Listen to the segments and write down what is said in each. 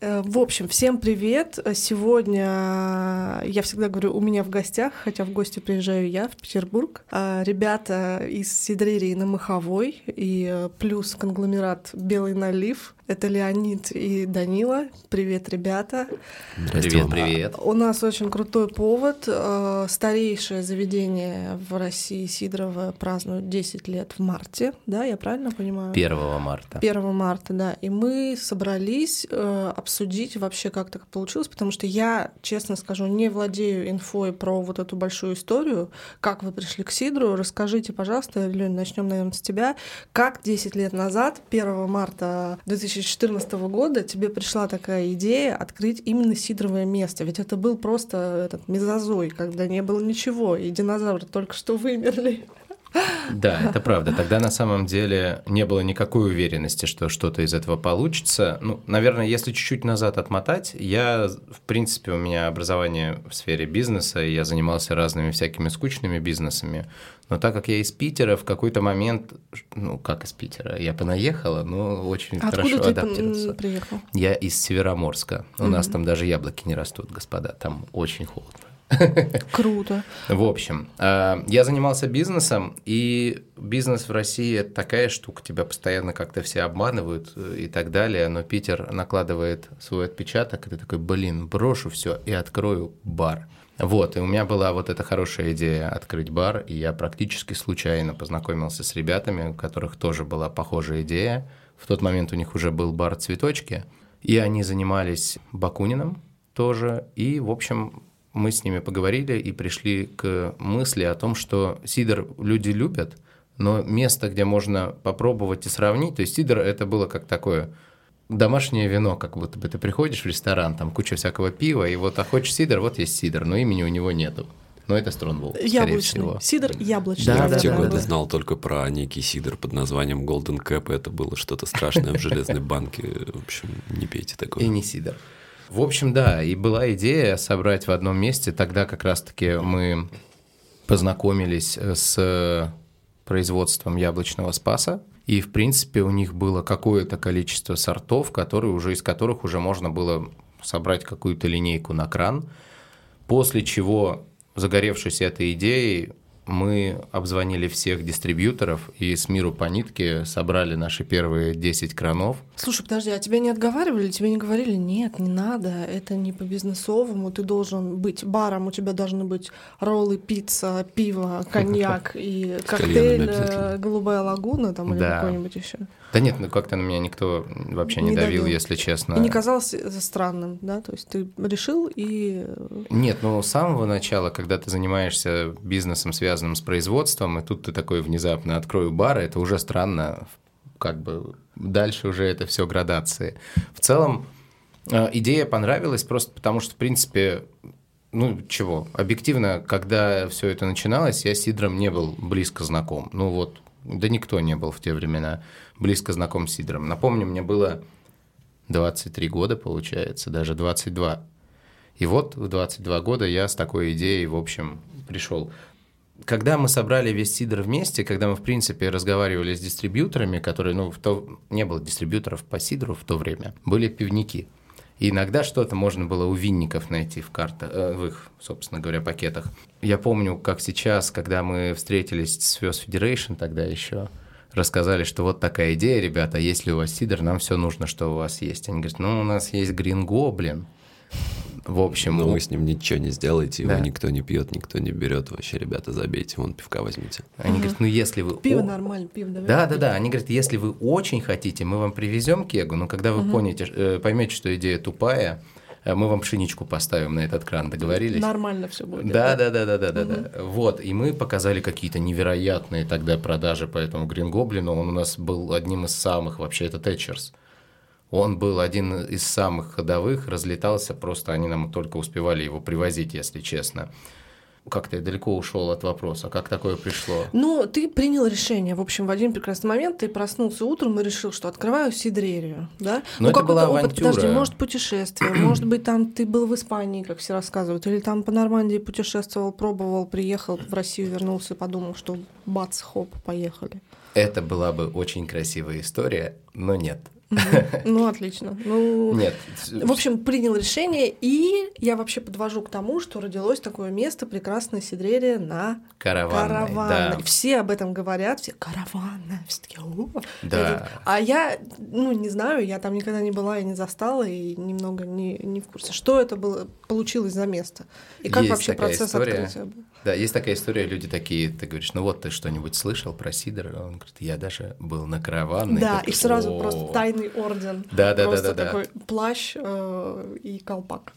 Э, в общем, всем привет. Сегодня я всегда говорю, у меня в гостях, хотя в гости приезжаю я в Петербург. Ребята из Сидрерии на Маховой и э, плюс конгломерат Белый налив. Это Леонид и Данила. Привет, ребята. Привет, привет. У нас очень крутой повод. Э, старейшее заведение в России Сидорова празднует 10 лет в марте. Да, я правильно понимаю? 1 марта. 1 марта, да. И мы собрались обсудить обсудить вообще, как так получилось, потому что я, честно скажу, не владею инфой про вот эту большую историю, как вы пришли к Сидру. Расскажите, пожалуйста, Лень, начнем, наверное, с тебя. Как 10 лет назад, 1 марта 2014 года, тебе пришла такая идея открыть именно сидровое место? Ведь это был просто этот мезозой, когда не было ничего, и динозавры только что вымерли. Да, это правда. Тогда на самом деле не было никакой уверенности, что что-то из этого получится. Ну, наверное, если чуть-чуть назад отмотать, я, в принципе, у меня образование в сфере бизнеса, и я занимался разными всякими скучными бизнесами. Но так как я из Питера, в какой-то момент, ну, как из Питера, я понаехала, но очень Откуда хорошо ты адаптировался. приехал? Я из Североморска. У угу. нас там даже яблоки не растут, господа, там очень холодно. Круто. В общем, э, я занимался бизнесом, и бизнес в России – это такая штука, тебя постоянно как-то все обманывают э, и так далее, но Питер накладывает свой отпечаток, и ты такой, блин, брошу все и открою бар. Вот, и у меня была вот эта хорошая идея открыть бар, и я практически случайно познакомился с ребятами, у которых тоже была похожая идея. В тот момент у них уже был бар «Цветочки», и они занимались Бакуниным тоже, и, в общем, мы с ними поговорили и пришли к мысли о том, что сидр люди любят, но место, где можно попробовать и сравнить, то есть сидр это было как такое домашнее вино, как будто бы ты приходишь в ресторан, там куча всякого пива, и вот, а хочешь сидр, вот есть сидр, но имени у него нету. Но это Стронвол, Яблочный. всего. Сидр яблочный. Да, да, в те да, годы да. знал только про некий сидр под названием Golden Cap. Это было что-то страшное в железной банке. В общем, не пейте такое. И не сидр. В общем, да, и была идея собрать в одном месте. Тогда как раз-таки мы познакомились с производством яблочного спаса. И, в принципе, у них было какое-то количество сортов, которые уже, из которых уже можно было собрать какую-то линейку на кран. После чего, загоревшись этой идеей, мы обзвонили всех дистрибьюторов и с миру по нитке собрали наши первые 10 кранов. Слушай, подожди, а тебя не отговаривали? Тебе не говорили, нет, не надо, это не по-бизнесовому, ты должен быть баром, у тебя должны быть роллы, пицца, пиво, коньяк и коктейль э, «Голубая лагуна» там или какой-нибудь еще. Да нет, ну как-то на меня никто вообще не, Не давил, давил. если честно. И не казалось странным, да? То есть ты решил и... Нет, ну с самого начала, когда ты занимаешься бизнесом, связанным с производством, и тут ты такой внезапно открою бар, это уже странно, как бы дальше уже это все градации. В целом э, идея понравилась просто потому, что, в принципе, ну чего, объективно, когда все это начиналось, я с Сидром не был близко знаком. Ну вот, да никто не был в те времена близко знаком с Сидром. Напомню, мне было 23 года, получается, даже 22. И вот в 22 года я с такой идеей, в общем, пришел. Когда мы собрали весь Сидр вместе, когда мы, в принципе, разговаривали с дистрибьюторами, которые, ну, в то... не было дистрибьюторов по Сидру в то время, были пивники. И иногда что-то можно было у винников найти в картах, э, в их, собственно говоря, пакетах. Я помню, как сейчас, когда мы встретились с Fest Federation тогда еще, рассказали, что вот такая идея, ребята, если у вас сидр, нам все нужно, что у вас есть. Они говорят, ну, у нас есть Green Goblin. В общем, Но вы с ним ничего не сделаете, его Да. никто не пьет, никто не берет. Вообще, ребята, забейте, вон пивка возьмите. они говорят, ну, если вы... Пиво о- нормально, пиво давай. Да, да, да. Они говорят, если вы очень хотите, мы вам привезем кегу, но когда вы поняте, э, поймете, что идея тупая, э, мы вам пшеничку поставим на этот кран. Договорились? Нормально все будет. Да, да, да, да, да, да, да. Вот, и мы показали какие-то невероятные тогда продажи по этому Goblin. Он у нас был одним из самых, вообще, это Тэтчерс. Он был один из самых ходовых, разлетался, просто они нам только успевали его привозить, если честно. Как-то я далеко ушел от вопроса. Как такое пришло? Ну, ты принял решение. В общем, в один прекрасный момент ты проснулся утром и решил, что открываю сидрерию, да? Но это какой-то была опыт, авантюра. подожди, может, путешествие, может быть, там ты был в Испании, как все рассказывают, или там по Нормандии путешествовал, пробовал, приехал в Россию, вернулся и подумал, что бац, хоп, поехали. Это была бы очень красивая история, но нет. Ну, отлично. Ну, Нет. В общем, принял решение, и я вообще подвожу к тому, что родилось такое место, прекрасная сидрерия на Караванной, Караванной. да. Все об этом говорят, все караванная, все такие, «О». Да. Я А я, ну, не знаю, я там никогда не была и не застала, и немного не, не в курсе, что это было, получилось за место, и как Есть вообще процесс история. открытия был. Да, есть такая история, люди такие, ты говоришь, ну вот ты что-нибудь слышал про Сидор? Он говорит, я даже был на караванной. Да, и сразу просто тайный орден. Да, да, да, Просто да, да. такой плащ э, и колпак.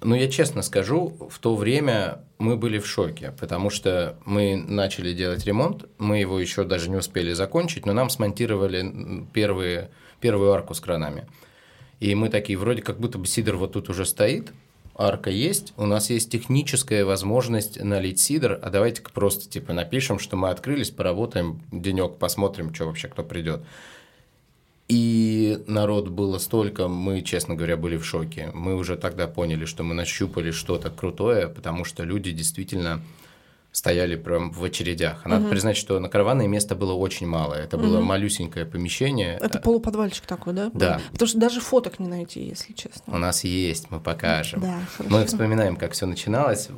Ну, я честно скажу, в то время мы были в шоке, потому что мы начали делать ремонт, мы его еще даже не успели закончить, но нам смонтировали первые, первую арку с кранами. И мы такие, вроде как будто бы сидр вот тут уже стоит, арка есть, у нас есть техническая возможность налить сидр, а давайте-ка просто типа напишем, что мы открылись, поработаем денек, посмотрим, что вообще кто придет. И народ было столько, мы, честно говоря, были в шоке. Мы уже тогда поняли, что мы нащупали что-то крутое, потому что люди действительно стояли прям в очередях. А Надо признать, что на караванное места было очень мало. Это было малюсенькое помещение. Это полуподвальчик такой, да? Да. Потому что даже фоток не найти, если честно. У нас есть, мы покажем. Да, Мы хорошо. вспоминаем, как все начиналось.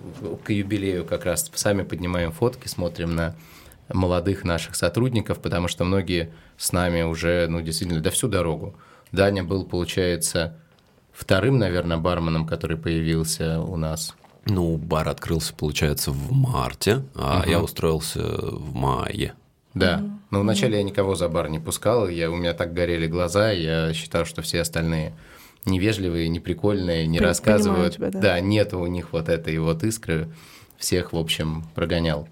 К юбилею как раз сами поднимаем фотки, смотрим на молодых наших сотрудников, потому что многие с нами уже, ну, действительно, да всю дорогу. Даня был, получается, вторым, наверное, барменом, который появился у нас. Ну, бар открылся, получается, в марте, а я устроился в мае. Да. Но вначале я никого за бар не пускал, я, у меня так горели глаза, я считал, что все остальные невежливые, неприкольные, не Пон- рассказывают. тебя, да. нет у них вот этой вот искры. Всех, в общем, прогонял.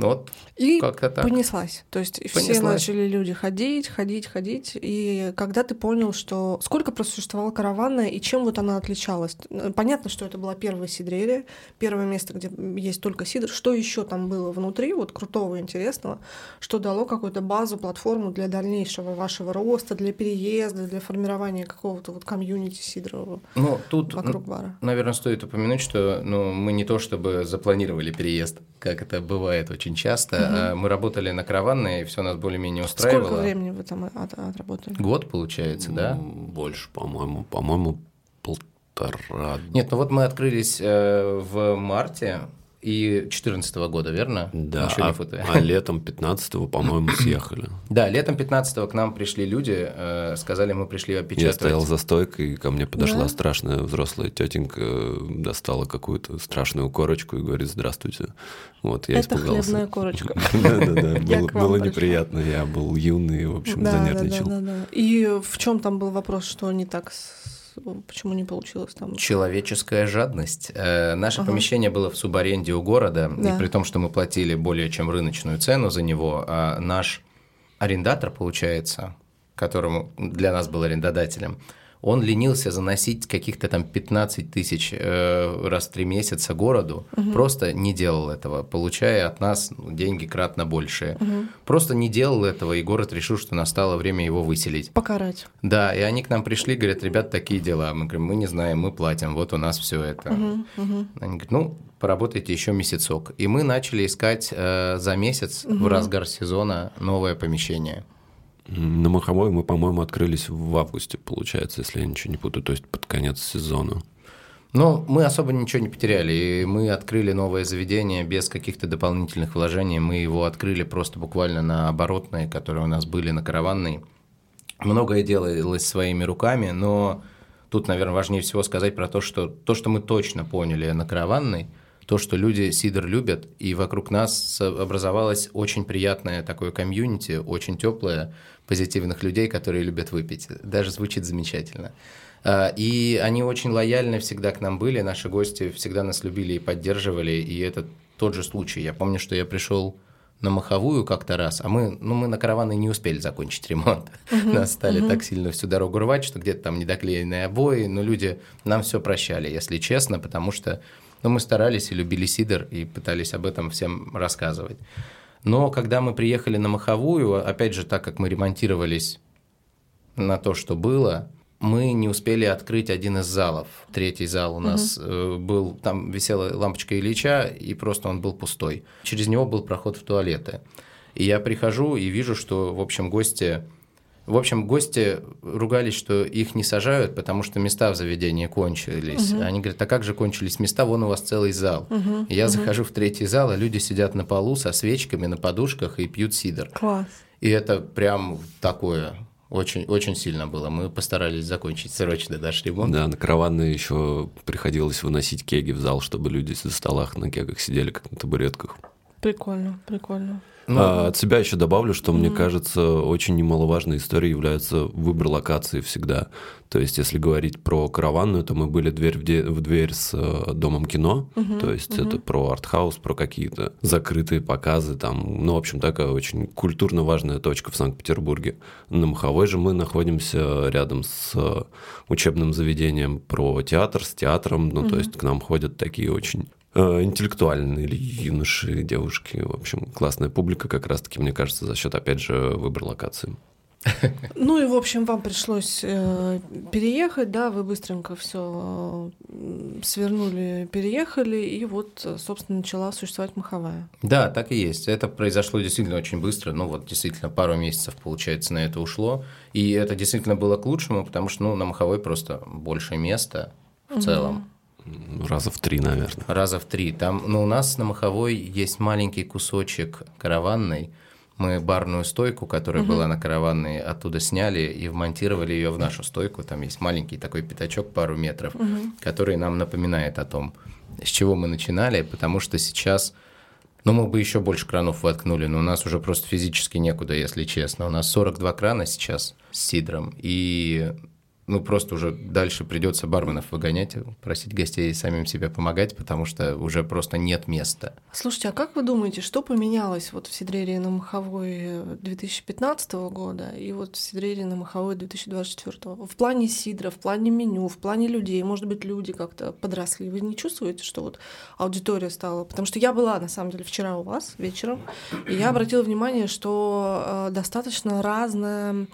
Ну Вот И как-то так. понеслась. То есть все Понеслась. начали люди ходить, ходить, ходить. И когда ты понял, что сколько просуществовала караванная и чем вот она отличалась? Понятно, что это была первая сидрерия, первое место, где есть только сидр. Что еще там было внутри, вот крутого интересного, что дало какую-то базу, платформу для дальнейшего вашего роста, для переезда, для формирования какого-то вот комьюнити сидрового Ну, тут, вокруг бара? наверное, стоит упомянуть, что ну, мы не то чтобы запланировали переезд, как это бывает очень часто. а Мы работали на караванной, и все нас более-менее устраивало. Сколько времени вы там от- отработали? Год, получается, да? Больше, по-моему. По-моему, полтора. Нет, ну вот мы открылись э, в марте и 2014 года, верно? Да, Ничего не а, путаю. а летом 15-го, по-моему, съехали. Да, летом 15-го к нам пришли люди, э, сказали, мы пришли Я опечатывать. стоял за стойкой, и ко мне подошла Да? страшная взрослая тетенька, достала какую-то страшную корочку и говорит «Здравствуйте». Вот, я Это испугался. хлебная корочка. Да-да-да, Я было- неприятно, я был юный, в общем, Да, да, да, занервничал. И в чем там был вопрос, что не так, с- почему не получилось там? Человеческая жадность. Э, наше Ага. помещение было в субаренде у города, Да. и при том, что мы платили более чем рыночную цену за него, а наш арендатор, получается, которому для нас был арендодателем, он ленился заносить каких-то там 15 тысяч э, раз в три месяца городу, просто не делал этого, получая от нас ну, деньги кратно большие. Просто не делал этого, и город решил, что настало время его выселить. Покарать. Да, и они к нам пришли, говорят, ребят, такие дела. Мы говорим, мы не знаем, мы платим, вот у нас все это. Мгм, мгм. Они говорят, ну, поработайте еще месяцок. И мы начали искать э, за месяц в разгар сезона новое помещение. На Маховой мы, по-моему, открылись в августе, получается, если я ничего не путаю, то есть под конец сезона. Но мы особо ничего не потеряли, и мы открыли новое заведение без каких-то дополнительных вложений. Мы его открыли просто буквально на оборотные, которые у нас были на караванной. Многое делалось своими руками, но тут, наверное, важнее всего сказать про то, что то, что мы точно поняли на караванной, то, что люди сидр любят, и вокруг нас образовалось очень приятное такое комьюнити, очень теплое, позитивных людей, которые любят выпить. Даже звучит замечательно. А, И они очень лояльны всегда к нам были, наши гости всегда нас любили и поддерживали, и это тот же случай. Я помню, что я пришел на Маховую как-то раз, а мы, ну, мы на караваны не успели закончить ремонт. Нас стали так сильно всю дорогу рвать, что где-то там недоклеенные обои, но люди нам все прощали, если честно, потому что ну, мы старались и любили сидр, и пытались об этом всем рассказывать. Но когда мы приехали на Маховую, опять же, так как мы ремонтировались на то, что было, мы не успели открыть один из залов. Третий зал у нас э, был, там висела лампочка Ильича, и просто он был пустой. Через него был проход в туалеты. И я прихожу и вижу, что, в общем, гости В общем, гости ругались, что их не сажают, потому что места в заведении кончились. Угу. Они говорят, а как же кончились места? Вон у вас целый зал. Угу. я угу. захожу в третий зал, а люди сидят на полу со свечками на подушках и пьют сидр. Класс. И это прям такое очень, очень сильно было. Мы постарались закончить срочно наш ремонт. Да, на караваны еще приходилось выносить кеги в зал, чтобы люди за столах на кегах сидели, как на табуретках. Прикольно, прикольно. Ну, а, от себя еще добавлю, что мне кажется, очень немаловажной историей является выбор локации всегда. То есть, если говорить про караванную, то мы были дверь в, де- в дверь с э, домом кино. Mm-hmm. То есть, mm-hmm. это про артхаус, про какие-то закрытые показы. Там, ну, в общем, такая очень культурно важная точка в Санкт-Петербурге. На Маховой же мы находимся рядом с э, учебным заведением про театр, с театром. Ну, mm-hmm. то есть, к нам ходят такие очень интеллектуальные или юноши, девушки. В общем, классная публика как раз-таки, мне кажется, за счет, опять же, выбора локации. Ну и, в общем, вам пришлось э, переехать, да, вы быстренько все э, свернули, переехали, и вот, собственно, начала существовать Маховая. Да, так и есть. Это произошло действительно очень быстро, ну вот действительно пару месяцев, получается, на это ушло, и это действительно было к лучшему, потому что, ну, на Маховой просто больше места в угу. целом. Раза в три, наверное. Раза в три. Там, ну, у нас на Маховой есть маленький кусочек караванной. Мы барную стойку, которая угу. была на караванной, оттуда сняли и вмонтировали ее в нашу стойку. Там есть маленький такой пятачок, пару метров, угу. который нам напоминает о том, с чего мы начинали, потому что сейчас... Ну, мы бы еще больше кранов воткнули, но у нас уже просто физически некуда, если честно. У нас 42 крана сейчас с сидром, и ну, просто уже дальше придется барменов выгонять, просить гостей самим себе помогать, потому что уже просто нет места. Слушайте, а как вы думаете, что поменялось вот в Сидрерии на Маховой 2015 года и вот в Сидрерии на Маховой 2024? В плане сидра, в плане меню, в плане людей, может быть, люди как-то подросли. Вы не чувствуете, что вот аудитория стала? Потому что я была, на самом деле, вчера у вас вечером, и я обратила внимание, что э, достаточно разная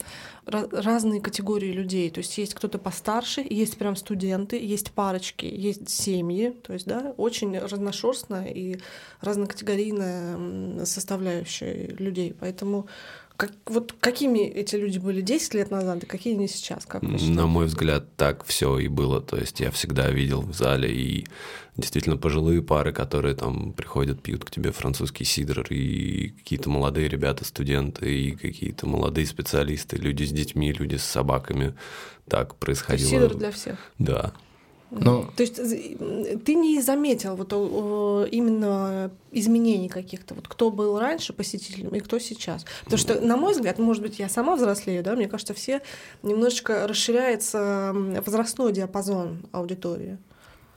разные категории людей. То есть есть кто-то постарше, есть прям студенты, есть парочки, есть семьи. То есть, да, очень разношерстная и разнокатегорийная составляющая людей. Поэтому как, вот какими эти люди были 10 лет назад, и какие они сейчас, как На мой взгляд, так все и было. То есть я всегда видел в зале и действительно пожилые пары, которые там приходят, пьют к тебе французский сидр, и какие-то молодые ребята, студенты, и какие-то молодые специалисты, люди с детьми, люди с собаками. Так происходило. Сидр для всех. Да. Ну, То есть ты не заметил вот именно изменений каких-то, вот кто был раньше посетителем и кто сейчас. Потому что, на мой взгляд, может быть, я сама взрослею, да, мне кажется, все немножечко расширяется возрастной диапазон аудитории.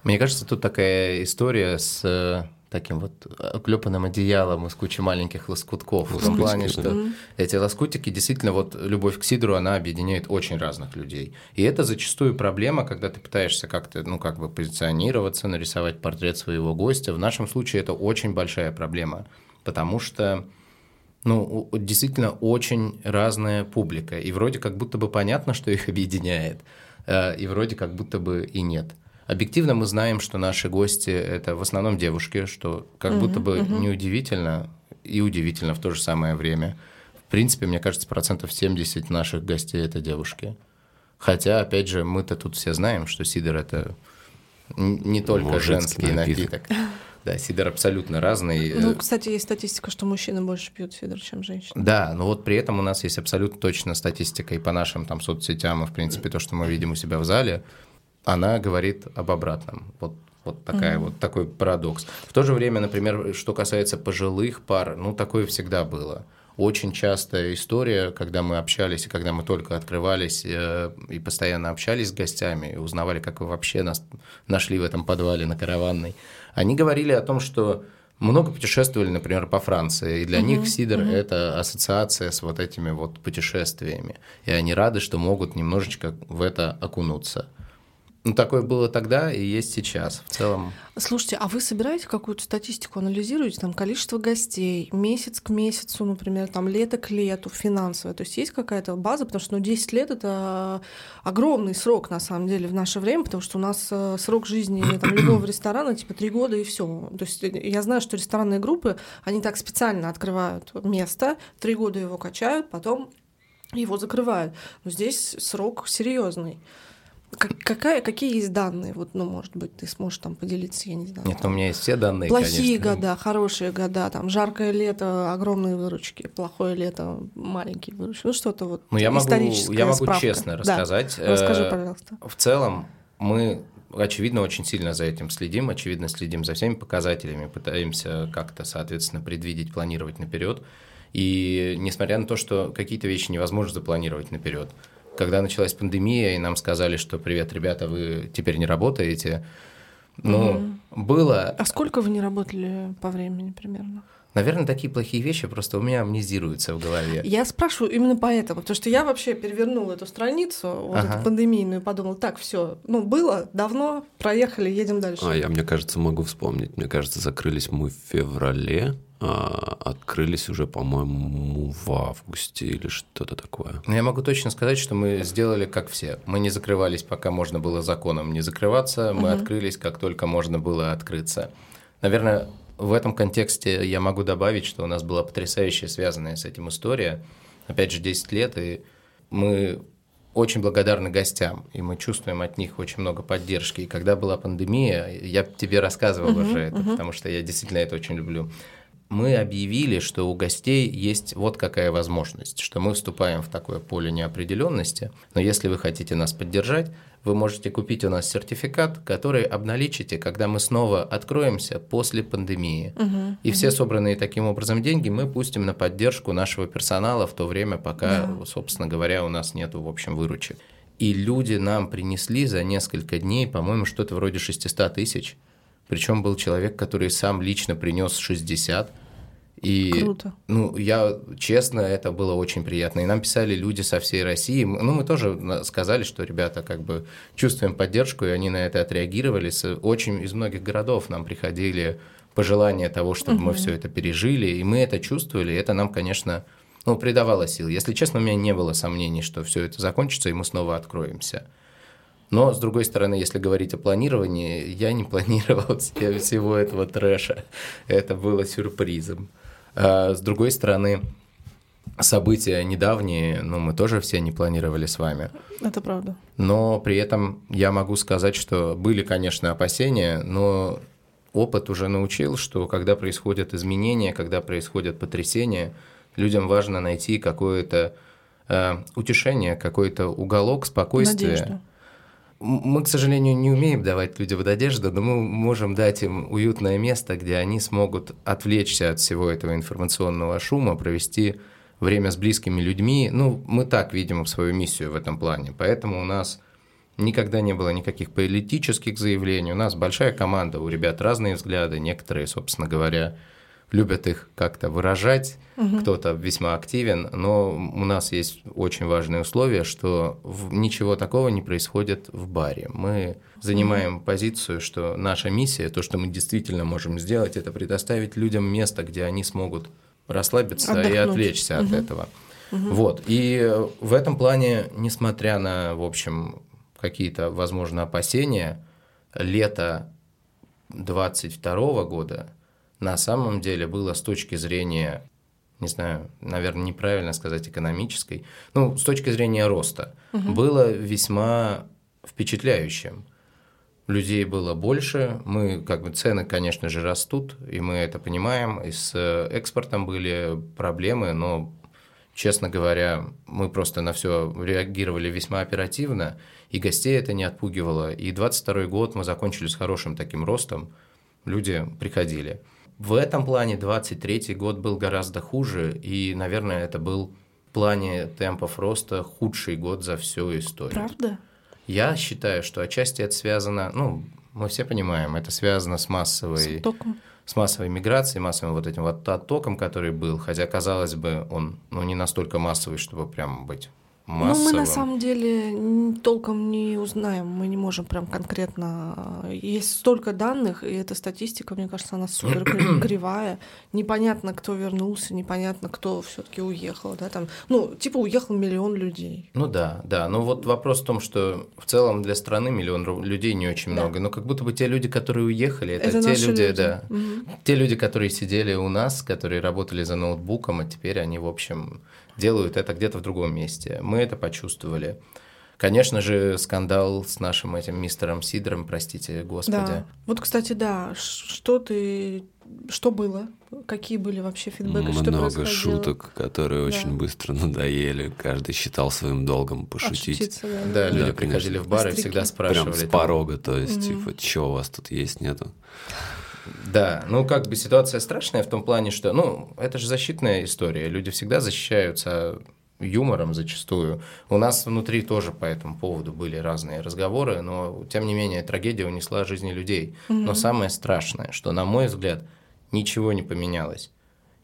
Мне кажется, тут такая история с э, таким вот оклепанным одеялом из кучи маленьких лоскутков. В том плане, что mm-hmm. эти лоскутики действительно, вот любовь к сидру, она объединяет очень разных людей. И это зачастую проблема, когда ты пытаешься как-то, ну, как бы позиционироваться, нарисовать портрет своего гостя. В нашем случае это очень большая проблема, потому что ну, действительно очень разная публика. И вроде как будто бы понятно, что их объединяет, э, и вроде как будто бы и нет. Объективно мы знаем, что наши гости это в основном девушки, что как угу, будто бы угу. неудивительно и удивительно в то же самое время. В принципе, мне кажется, процентов 70 наших гостей это девушки. Хотя, опять же, мы-то тут все знаем, что сидр это не только Мужицкий женский напиток. напиток. Да, сидр абсолютно разный. Ну, кстати, есть статистика, что мужчины больше пьют сидр, чем женщины. Да, но вот при этом у нас есть абсолютно точно статистика и по нашим там соцсетям, и, в принципе, то, что мы видим у себя в зале, она говорит об обратном. Вот вот такая mm-hmm. вот такой парадокс. В то же время, например, что касается пожилых пар, ну такое всегда было. Очень частая история, когда мы общались и когда мы только открывались э, и постоянно общались с гостями и узнавали, как вы вообще нас нашли в этом подвале на караванной. Они говорили о том, что много путешествовали, например, по Франции, и для uh-huh, них Сидор uh-huh. это ассоциация с вот этими вот путешествиями, и они рады, что могут немножечко в это окунуться. Ну, такое было тогда и есть сейчас в целом. Слушайте, а вы собираете какую-то статистику, анализируете там количество гостей, месяц к месяцу, например, там лето к лету, финансовое? То есть есть какая-то база, потому что ну, 10 лет — это огромный срок, на самом деле, в наше время, потому что у нас э, срок жизни там, любого ресторана типа 3 года и все. То есть я знаю, что ресторанные группы, они так специально открывают место, 3 года его качают, потом его закрывают. Но здесь срок серьезный. Как, какая, какие есть данные? Вот, ну, может быть, ты сможешь там поделиться, я не знаю. Нет, ну, у меня есть все данные, Плохие конечно. года, хорошие года, там жаркое лето, огромные выручки, плохое лето, маленькие выручки. Ну, что-то вот Ну, я могу, я могу справка. честно Да. рассказать. Расскажи, Э, пожалуйста. В целом, мы, очевидно, очень сильно за этим следим, очевидно, следим за всеми показателями, пытаемся как-то, соответственно, предвидеть, планировать наперед. И несмотря на то, что какие-то вещи невозможно запланировать наперед, когда началась пандемия, и нам сказали, что привет, ребята, вы теперь не работаете, ну, было А сколько вы не работали по времени примерно? Наверное, такие плохие вещи просто у меня амнезируются в голове. Я спрашиваю именно поэтому, потому что я вообще перевернула эту страницу, вот Ага. эту пандемийную, и подумала, так, все, ну, было, давно, проехали, едем дальше. А, я, мне кажется, могу вспомнить. Мне кажется, закрылись мы в феврале, открылись уже, по-моему, в августе или что-то такое. Я могу точно сказать, что мы сделали как все. Мы не закрывались, пока можно было законом не закрываться. Мы открылись, как только можно было открыться. Наверное, в этом контексте я могу добавить, что у нас была потрясающая связанная с этим история. Опять же, 10 лет, и мы очень благодарны гостям, и мы чувствуем от них очень много поддержки. И когда была пандемия, я тебе рассказывал уже это, потому что я действительно это очень люблю. Мы объявили, что у гостей есть вот какая возможность, что мы вступаем в такое поле неопределенности, но если вы хотите нас поддержать, вы можете купить у нас сертификат, который обналичите, когда мы снова откроемся после пандемии. И все собранные таким образом деньги мы пустим на поддержку нашего персонала в то время, пока, собственно говоря, у нас нету, в общем, выручек. И люди нам принесли за несколько дней, по-моему, что-то вроде 600 тысяч. Причем был человек, который сам лично принес 60. И, Круто. ну, я, честно, это было очень приятно. И нам писали люди со всей России. Ну, мы тоже сказали, что ребята как бы чувствуем поддержку, и они на это отреагировали. Очень из многих городов нам приходили пожелания того, чтобы мы все это пережили, и мы это чувствовали, и это нам, конечно, ну, придавало сил. Если честно, у меня не было сомнений, что все это закончится, и мы снова откроемся. Но, с другой стороны, если говорить о планировании, я не планировал себе всего этого трэша. Это было сюрпризом. А с другой стороны, события недавние, ну, мы тоже все не планировали с вами. Это правда. Но при этом я могу сказать, что были, конечно, опасения, но опыт уже научил, что когда происходят изменения, когда происходят потрясения, людям важно найти какое-то э, утешение, какой-то уголок спокойствия. Надежду. Мы, к сожалению, не умеем давать людям надежду, но мы можем дать им уютное место, где они смогут отвлечься от всего этого информационного шума, провести время с близкими людьми. Ну, мы так видим свою миссию в этом плане. Поэтому у нас никогда не было никаких политических заявлений. У нас большая команда, у ребят разные взгляды. Некоторые, собственно говоря, любят их как-то выражать, кто-то весьма активен, но у нас есть очень важное условие, что в- ничего такого не происходит в баре. Мы занимаем позицию, что наша миссия, то, что мы действительно можем сделать, это предоставить людям место, где они смогут расслабиться и Отдохнуть. отвлечься от этого. Вот. И в этом плане, несмотря на, в общем, какие-то, возможно, опасения, лето 22 года на самом деле было с точки зрения, не знаю, наверное, неправильно сказать экономической, ну, с точки зрения роста, было весьма впечатляющим. Людей было больше, мы, как бы, цены, конечно же, растут, и мы это понимаем, и с э, экспортом были проблемы, но честно говоря, мы просто на все реагировали весьма оперативно, и гостей это не отпугивало. И 22 год мы закончили с хорошим таким ростом, люди приходили. В этом плане 23 год был гораздо хуже, и, наверное, это был в плане темпов роста худший год за всю историю. Правда? Я считаю, что отчасти это связано, ну, мы все понимаем, это связано с массовой С током. с массовой миграцией, массовым вот этим вот оттоком, который был, хотя, казалось бы, он ну, не настолько массовый, чтобы прям быть массовым. Ну, мы на самом деле толком не узнаем, мы не можем прям конкретно. Есть столько данных, и эта статистика, мне кажется, она супер кри- кривая. Непонятно, кто вернулся, непонятно, кто все-таки уехал, да, там. Ну, типа уехал миллион людей. Ну да, да. Ну вот вопрос в том, что в целом для страны миллион людей не очень Да. много. Но как будто бы те люди, которые уехали, это, Это те люди, люди. да. Мгм. Те люди, которые сидели у нас, которые работали за ноутбуком, а теперь они, в общем, делают это где-то в другом месте. Мы это почувствовали. Конечно же, скандал с нашим этим мистером Сидором, простите, господи. Да. Вот, кстати, да, что ты, что было? Какие были вообще фидбэки? что Много шуток, которые очень быстро надоели. Каждый считал своим долгом пошутить. Отшутиться, да. Да, Да, люди конечно. приходили в бар и всегда Прям спрашивали. с там, порога, то есть, Мгм. типа, что у вас тут есть, нету? Да, ну как бы ситуация страшная в том плане, что, ну, это же защитная история. Люди всегда защищаются юмором зачастую. У нас внутри тоже по этому поводу были разные разговоры, но тем не менее трагедия унесла жизни людей. Но самое страшное, что, на мой взгляд, ничего не поменялось.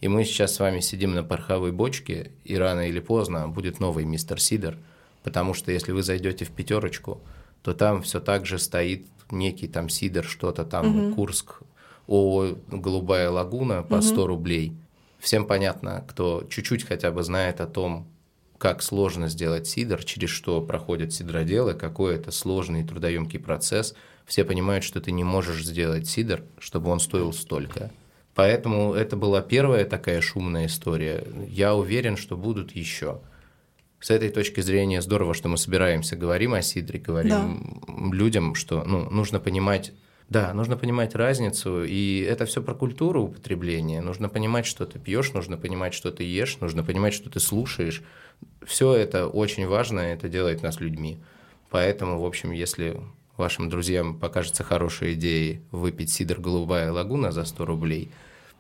И мы сейчас с вами сидим на пороховой бочке, и рано или поздно будет новый мистер Сидор, потому что если вы зайдете в пятерочку, то там все так же стоит некий там Сидор, что-то там, Курск, ООО «Голубая лагуна» по 100 рублей. Всем понятно, кто чуть-чуть хотя бы знает о том, как сложно сделать сидр, через что проходят сидроделы, какой это сложный и трудоемкий процесс. Все понимают, что ты не можешь сделать сидр, чтобы он стоил столько. Поэтому это была первая такая шумная история. Я уверен, что будут еще. С этой точки зрения здорово, что мы собираемся, говорим о сидре, говорим людям, что ну, нужно понимать, да, нужно понимать разницу, и это все про культуру употребления. Нужно понимать, что ты пьешь, нужно понимать, что ты ешь, нужно понимать, что ты слушаешь. Все это очень важно, это делает нас людьми. Поэтому, в общем, если вашим друзьям покажется хорошей идеей выпить сидр «Голубая лагуна» за 100 рублей,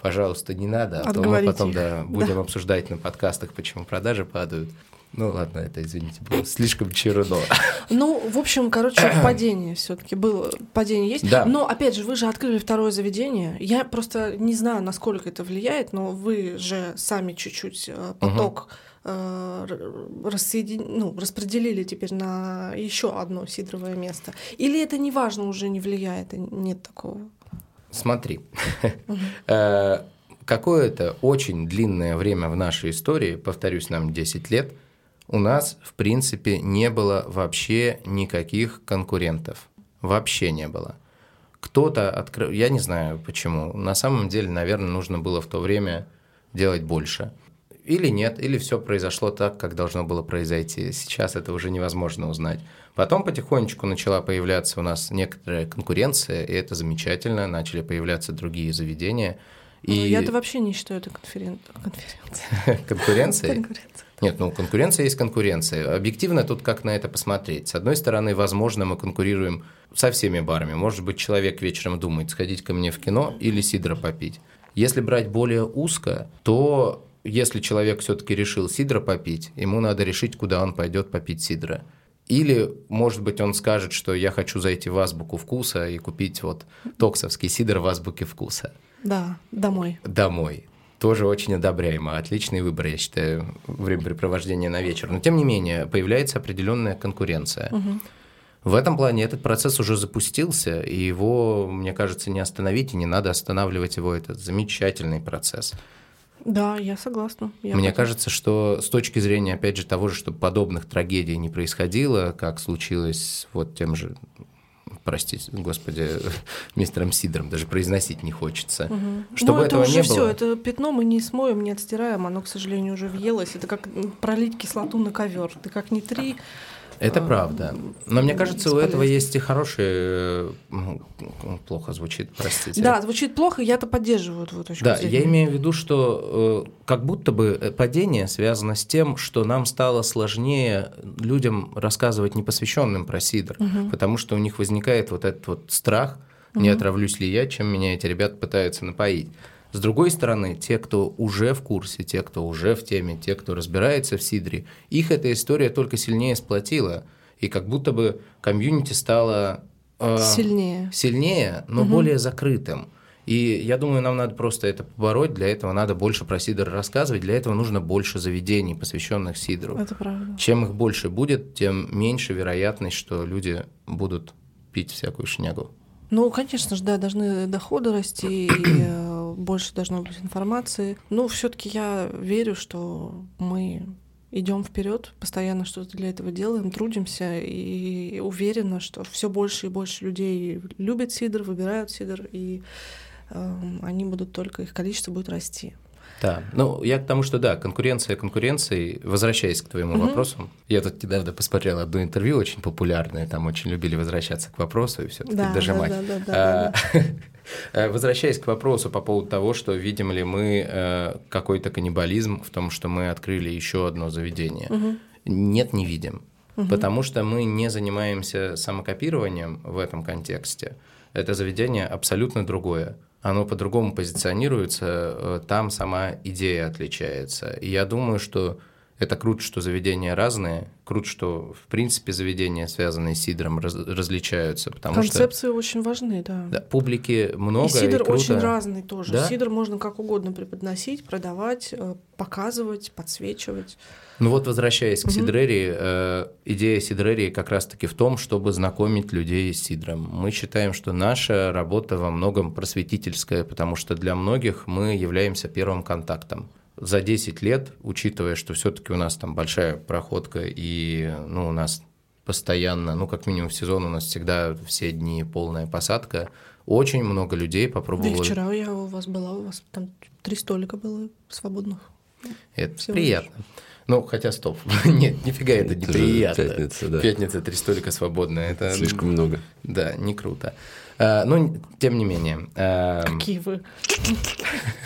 пожалуйста, не надо, а то мы потом да, будем Да. обсуждать на подкастах, почему продажи падают. Ну ладно, это, извините, было слишком чередо. Ну, в общем, короче, падение все-таки было. Падение есть. Да. Но, опять же, вы же открыли второе заведение. Я просто не знаю, насколько это влияет, но вы же сами чуть-чуть э, поток э, р- рассоедин- ну, распределили теперь на еще одно сидровое место. Или это не важно уже не влияет, нет такого? Смотри, Э, какое-то очень длинное время в нашей истории, повторюсь, нам 10 лет, у нас, в принципе, не было вообще никаких конкурентов. Вообще не было. Кто-то открыл... Я не знаю почему. На самом деле, наверное, нужно было в то время делать больше. Или нет, или все произошло так, как должно было произойти. Сейчас это уже невозможно узнать. Потом потихонечку начала появляться у нас некоторая конкуренция, и это замечательно. Начали появляться другие заведения. Ну, И Я-то вообще не считаю это конферен... конференцией. конкуренция. Конкуренция. Нет, ну конкуренция есть конкуренция. Объективно тут как на это посмотреть. С одной стороны, возможно, мы конкурируем со всеми барами. Может быть, человек вечером думает, сходить ко мне в кино или сидра попить. Если брать более узко, то если человек все-таки решил сидра попить, ему надо решить, куда он пойдет попить сидра. Или, может быть, он скажет, что я хочу зайти в азбуку вкуса и купить вот токсовский сидр в азбуке вкуса Да, домой. домой. Тоже очень одобряемо. Отличный выбор, я считаю, времяпрепровождения на вечер. Но, тем не менее, появляется определенная конкуренция. В этом плане этот процесс уже запустился, и его, мне кажется, не остановить, и не надо останавливать его. Это замечательный процесс. Да, я согласна. Я Мне потом- кажется, что с точки зрения, опять же, того же, чтобы подобных трагедий не происходило, как случилось вот тем же, простите, господи, мистером Сидором, даже произносить не хочется. Чтобы ну, это этого уже не все, было. это пятно мы не смоем, не отстираем, оно, к сожалению, уже въелось. Это как пролить кислоту на ковер. Ты как не три. Это а, правда. Но мне кажется, у этого есть и хорошие... ну, Плохо звучит, простите. Да, звучит плохо, я-то поддерживаю твою точку Да, зрения. я имею в виду, что э, как будто бы э, падение связано с тем, что нам стало сложнее людям рассказывать непосвященным про сидр, потому что у них возникает вот этот вот страх, не отравлюсь ли я, чем меня эти ребята пытаются напоить. С другой стороны, те, кто уже в курсе, те, кто уже в теме, те, кто разбирается в сидре, их эта история только сильнее сплотила, и как будто бы комьюнити стало э, Сильнее. сильнее, но более закрытым. И я думаю, нам надо просто это побороть, для этого надо больше про сидр рассказывать, для этого нужно больше заведений, посвященных сидру. Это правда. Чем их больше будет, тем меньше вероятность, что люди будут пить всякую шнягу. Ну, конечно же, да, должны доходы расти, и э, больше должно быть информации. Но все-таки я верю, что мы идем вперед, постоянно что-то для этого делаем, трудимся и уверена, что все больше и больше людей любят сидр, выбирают сидр, и э, они будут только, их количество будет расти. Да, ну я к тому, что да, конкуренция конкуренцией, возвращаясь к твоему угу. вопросу, я тут недавно посмотрел одно интервью очень популярное, там очень любили возвращаться к вопросу и все-таки да, дожимать. Да, да, да, да, да. Э, возвращаясь к вопросу по поводу того, что видим ли мы э, какой-то каннибализм в том, что мы открыли еще одно заведение. Угу. Нет, не видим. Угу. Потому что мы не занимаемся самокопированием в этом контексте. Это заведение абсолютно другое оно по-другому позиционируется, э, там сама идея отличается. И я думаю, что это круто, что заведения разные, круто, что в принципе заведения, связанные с сидром, раз, различаются, потому Концепции что... очень важны, да. да. Публики много. И сидр и круто. очень разный тоже. Да? Сидр можно как угодно преподносить, продавать, э, показывать, подсвечивать. Ну вот, возвращаясь к Сидрерии, э, идея Сидрерии как раз-таки в том, чтобы знакомить людей с Сидром. Мы считаем, что наша работа во многом просветительская, потому что для многих мы являемся первым контактом. За 10 лет, учитывая, что все-таки у нас там большая проходка и ну, у нас постоянно, ну как минимум в сезон у нас всегда все дни полная посадка, очень много людей попробовало. Да вчера я у вас была, у вас там три столика было свободных. Это Всего приятно. Лишь. Ну, хотя стоп. Нет, нифига это не приятно. Пятница, да. Пятница, три столика свободная. Это, Слишком много. Да, не круто. А, ну, тем не менее. А... Какие вы?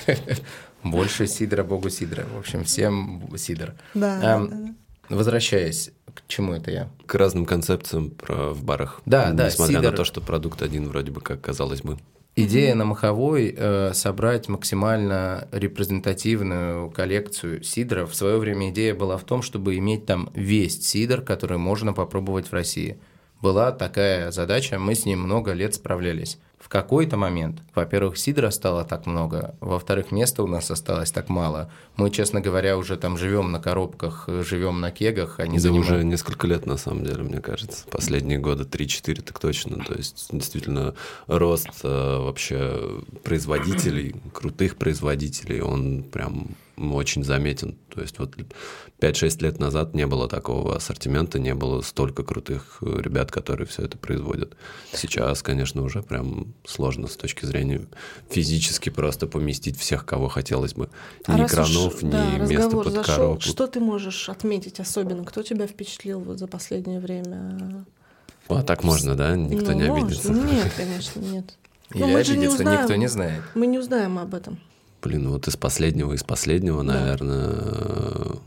Больше сидра, богу сидра. В общем, всем сидр. Да, а, да, да. Возвращаясь, к чему это я? К разным концепциям про в барах. Да, да. Несмотря сидр... на то, что продукт один вроде бы как казалось бы. Идея на Маховой э, собрать максимально репрезентативную коллекцию сидров. В свое время идея была в том, чтобы иметь там весь сидр, который можно попробовать в России была такая задача, мы с ней много лет справлялись. В какой-то момент, во-первых, сидра стало так много, во-вторых, места у нас осталось так мало. Мы, честно говоря, уже там живем на коробках, живем на кегах, а не да занимаем... уже несколько лет, на самом деле, мне кажется. Последние годы 3-4 так точно. То есть, действительно, рост э, вообще производителей, крутых производителей, он прям очень заметен. То есть вот 5-6 лет назад не было такого ассортимента, не было столько крутых э, ребят, которые все это производят. Сейчас, конечно, уже прям сложно с точки зрения физически просто поместить всех, кого хотелось бы. А ни кранов, уж, ни да, места под зашел, коробку. Что ты можешь отметить особенно? Кто тебя впечатлил вот за последнее время? А так можно, да? Никто ну, не можно. обидится? Нет, конечно, нет. Или обидится, не узнаем, никто не знает. Мы не узнаем об этом. Блин, вот из последнего, из последнего, да. наверное,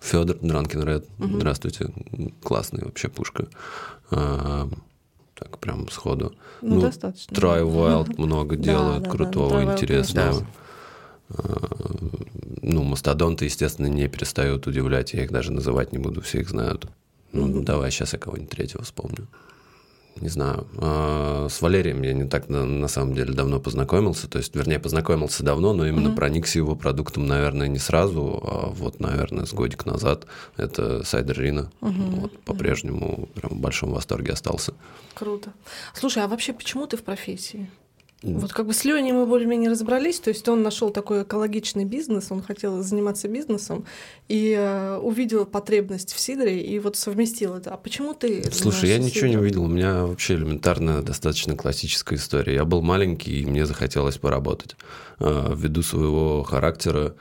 Федор Дранкин Ред. Угу. Здравствуйте. Классный вообще пушка. А, так, прям сходу. Ну, ну достаточно. Try Wild много делают, да, крутого, да, интересного. А, ну, мастодонты, естественно, не перестают удивлять. Я их даже называть не буду, все их знают. Ну, угу. давай сейчас я кого-нибудь третьего вспомню не знаю, а, с Валерием я не так на, на самом деле давно познакомился, то есть, вернее, познакомился давно, но именно mm-hmm. проникся его продуктом, наверное, не сразу, а вот, наверное, с годик назад это Сайдер Рина. Mm-hmm. Вот, по-прежнему прям в большом восторге остался. Круто. Слушай, а вообще почему ты в профессии? Вот как бы с Леней мы более-менее разобрались, то есть он нашел такой экологичный бизнес, он хотел заниматься бизнесом и э, увидел потребность в сидре и вот совместил это. А почему ты? Слушай, я ничего сидром? не увидел, у меня вообще элементарная, достаточно классическая история. Я был маленький, и мне захотелось поработать. Э, ввиду своего характера Э,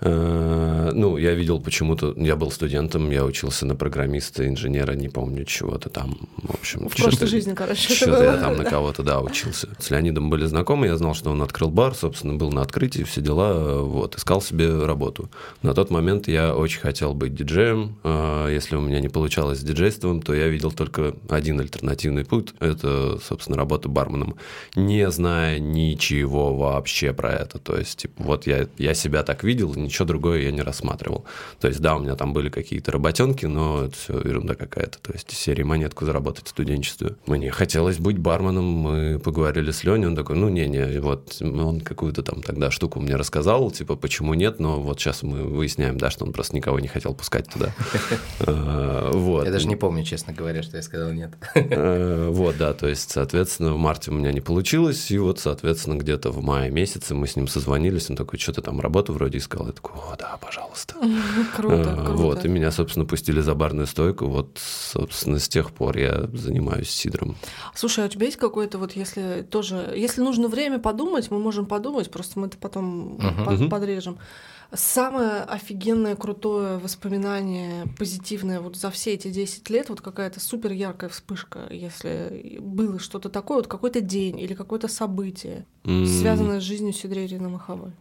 ну, я видел почему-то, я был студентом, я учился на программиста, инженера, не помню чего-то там. В общем, в прошлой жизни, короче. Что-то я там на кого-то, да, учился. С Леонидом были знакомы, я знал, что он открыл бар, собственно, был на открытии, все дела, вот, искал себе работу. На тот момент я очень хотел быть диджеем. Э, если у меня не получалось с диджейством, то я видел только один альтернативный путь. Это, собственно, работа барменом, не зная ничего вообще про это. То есть, типа, вот я, я себя так видел, ничего другое я не рассматривал. То есть, да, у меня там были какие-то работенки, но это все ерунда какая-то. То есть, серии монетку заработать в студенчестве. Мне хотелось быть барменом, мы поговорили с Леней, он такой, ну, не-не, вот он какую-то там тогда штуку мне рассказал, типа, почему нет, но вот сейчас мы выясняем, да, что он просто никого не хотел пускать туда. А, вот. Я даже не помню, честно говоря, что я сказал нет. А, вот, да, то есть, соответственно, в марте у меня не получилось, и вот, соответственно, где-то в мае месяце мы с ним созвонились, он такой, что-то там работу вроде искал, такой, о, да, пожалуйста. Круто, а, круто. Вот, и меня, собственно, пустили за барную стойку, вот, собственно, с тех пор я занимаюсь сидром. Слушай, а у тебя есть какой-то вот, если тоже, если нужно время подумать, мы можем подумать, просто мы это потом uh-huh. подрежем. Самое офигенное, крутое воспоминание, позитивное вот за все эти 10 лет, вот какая-то супер яркая вспышка, если было что-то такое, вот какой-то день или какое-то событие, mm. связанное с жизнью Сидрерина Маховой.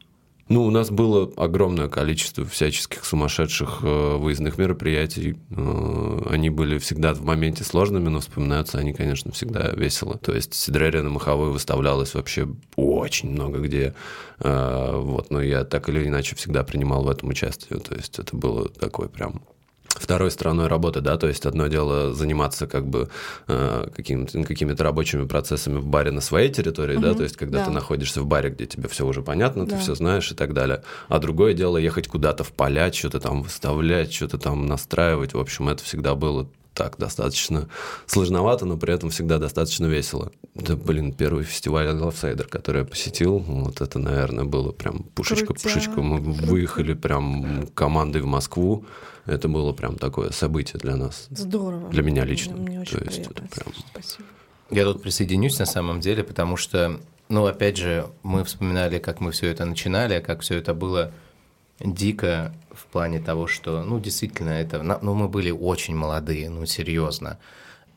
Ну, у нас было огромное количество всяческих сумасшедших э, выездных мероприятий. Э, они были всегда в моменте сложными, но вспоминаются они, конечно, всегда весело. То есть Сидрерия на Маховой выставлялась вообще очень много где. Э, вот, но я так или иначе всегда принимал в этом участие. То есть это было такое прям второй стороной работы, да, то есть одно дело заниматься как бы э, какими-то, какими-то рабочими процессами в баре на своей территории, угу, да, то есть когда да. ты находишься в баре, где тебе все уже понятно, да. ты все знаешь и так далее, а другое дело ехать куда-то в поля, что-то там выставлять, что-то там настраивать, в общем, это всегда было так достаточно сложновато, но при этом всегда достаточно весело. Да, блин, первый фестиваль Лавсайдер, который я посетил, вот это, наверное, было прям пушечка-пушечка. Мы выехали прям командой в Москву. Это было прям такое событие для нас. Здорово. Для меня лично. Мне, очень То есть это прям... Спасибо. Я тут присоединюсь на самом деле, потому что, ну, опять же, мы вспоминали, как мы все это начинали, как все это было дико плане того, что, ну, действительно, это, ну, мы были очень молодые, ну, серьезно.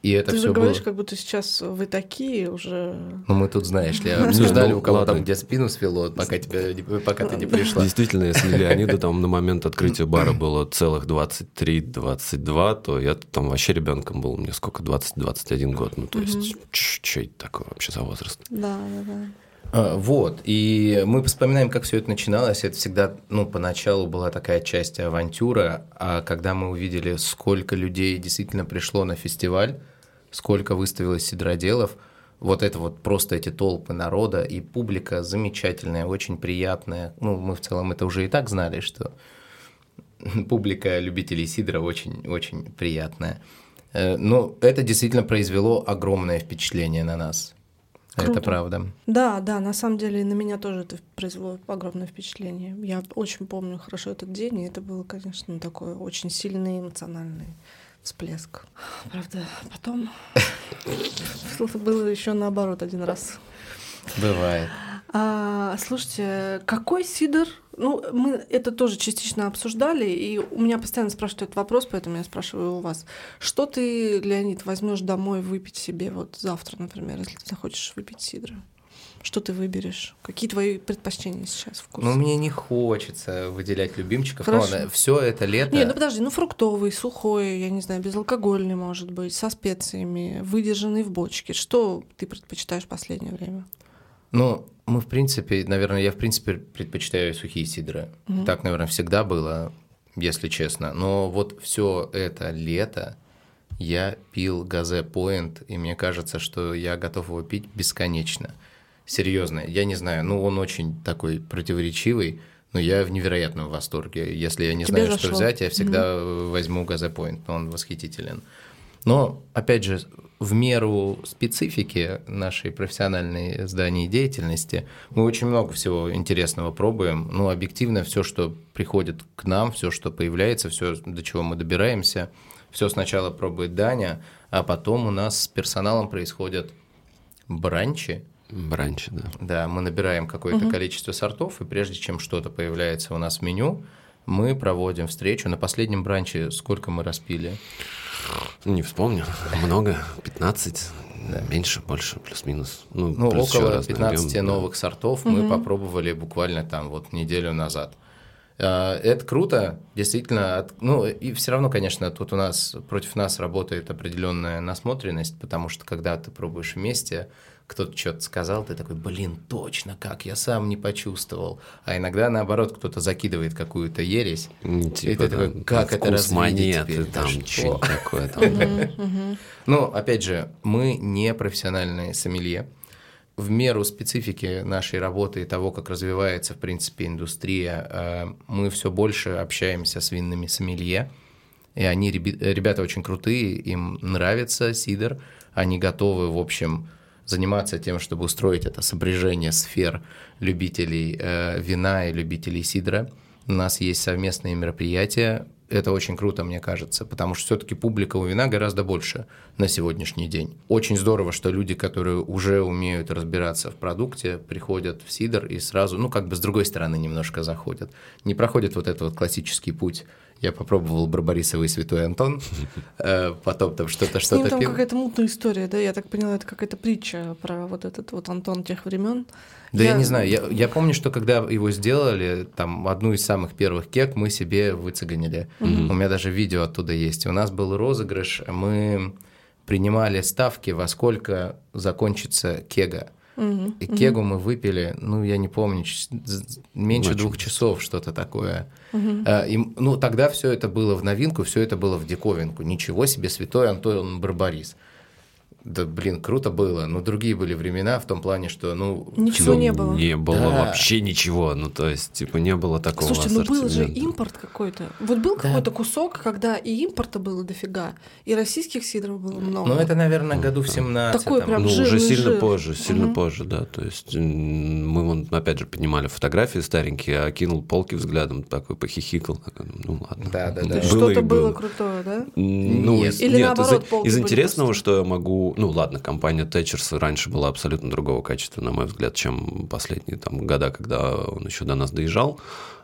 И это ты все говоришь, было... как будто сейчас вы такие уже. Ну, мы тут, знаешь ли, обсуждали, у кого там где спину свело, пока, тебя, пока ты не пришла. Действительно, если Леониду там на момент открытия бара было целых 23-22, то я там вообще ребенком был, мне сколько, 20-21 год. Ну, то есть, что это такое вообще за возраст? Да, да, да. А, вот, и мы вспоминаем, как все это начиналось. Это всегда, ну, поначалу была такая часть авантюра, а когда мы увидели, сколько людей действительно пришло на фестиваль, сколько выставилось сидроделов, вот это вот просто эти толпы народа и публика замечательная, очень приятная. Ну, мы в целом это уже и так знали, что публика любителей сидра очень-очень приятная. Э, но это действительно произвело огромное впечатление на нас. Круто. Это правда. Да, да, на самом деле на меня тоже это произвело огромное впечатление. Я очень помню хорошо этот день, и это было, конечно, такой очень сильный эмоциональный всплеск. Правда, потом было еще наоборот один раз. Бывает. А, слушайте, какой сидр? Ну, мы это тоже частично обсуждали, и у меня постоянно спрашивают этот вопрос, поэтому я спрашиваю у вас. Что ты, Леонид, возьмешь домой выпить себе вот завтра, например, если ты захочешь выпить сидра? Что ты выберешь? Какие твои предпочтения сейчас вкус? Ну, мне не хочется выделять любимчиков. Хорошо. Но все это лето. Не, ну подожди, ну фруктовый, сухой, я не знаю, безалкогольный, может быть, со специями, выдержанный в бочке. Что ты предпочитаешь в последнее время? Ну, мы, в принципе, наверное, я, в принципе, предпочитаю сухие сидры. Угу. Так, наверное, всегда было, если честно. Но вот все это лето я пил Газе Point, и мне кажется, что я готов его пить бесконечно. Серьезно, я не знаю, ну, он очень такой противоречивый, но я в невероятном восторге. Если я не Тебе знаю, зашло. что взять, я всегда угу. возьму Газе Point, он восхитителен. Но, опять же, в меру специфики нашей профессиональной здания и деятельности мы очень много всего интересного пробуем. Ну, объективно, все, что приходит к нам, все, что появляется, все, до чего мы добираемся, все сначала пробует Даня, а потом у нас с персоналом происходят бранчи. Бранчи, да. Да, мы набираем какое-то угу. количество сортов, и прежде чем что-то появляется у нас в меню, мы проводим встречу. На последнем бранче сколько мы распили? Не вспомню. Много. 15. Да. Меньше, больше, плюс-минус. Ну, ну плюс около 15 объем, новых да. сортов угу. мы попробовали буквально там вот неделю назад. А, это круто, действительно. Ну, и все равно, конечно, тут у нас против нас работает определенная насмотренность, потому что когда ты пробуешь вместе, кто-то что-то сказал, ты такой, блин, точно, как, я сам не почувствовал. А иногда, наоборот, кто-то закидывает какую-то ересь, Типа, и ты такой, как это развидеть монеты, теперь? там Что? что-нибудь такое. там. Ну, опять же, мы не профессиональные сомелье. В меру специфики нашей работы и того, как развивается, в принципе, индустрия, э, мы все больше общаемся с винными сомелье. И они, ребята очень крутые, им нравится сидр, они готовы, в общем, заниматься тем, чтобы устроить это сопряжение сфер любителей э, вина и любителей сидра. У нас есть совместные мероприятия. Это очень круто, мне кажется, потому что все-таки публика у вина гораздо больше на сегодняшний день. Очень здорово, что люди, которые уже умеют разбираться в продукте, приходят в сидр и сразу, ну, как бы с другой стороны немножко заходят. Не проходит вот этот вот классический путь. Я попробовал Барбарисовый Святой Антон, э, потом там что-то, С что-то там пил. какая-то мутная история, да? Я так поняла, это какая-то притча про вот этот вот Антон тех времен. Да я, не знаю, я, я помню, что когда его сделали, там одну из самых первых кек мы себе выцеганили. У меня даже видео оттуда есть. У нас был розыгрыш, мы принимали ставки, во сколько закончится кега. И кегу мы выпили, ну, я не помню, меньше Очень двух часов, что-то такое. А, и, ну, тогда все это было в новинку, все это было в диковинку. Ничего себе, святой Антон Барбарис. Да, блин, круто было. Но другие были времена в том плане, что, ну... Ничего Ну, не было. Не было Да. вообще ничего. Ну, то есть, типа, не было такого Слушайте, ну был же импорт какой-то. Вот был Да. какой-то кусок, когда и импорта было дофига, и российских сидров было много. Ну, это, наверное, году в 17 Такой прям Ну, уже жирный сильно жир. позже, сильно Мгм. позже, да. То есть мы, вон, опять же, поднимали фотографии старенькие, окинул полки взглядом, такой похихикал. Ну, ладно. Да, да, То да. что-то было было. крутое, да? Ну, Нет. из, Или нет, наоборот, из, полки из интересного, пустые. что я могу... Ну, ладно, компания Тэтчерс раньше была абсолютно другого качества, на мой взгляд, чем последние там года, когда он еще до нас доезжал.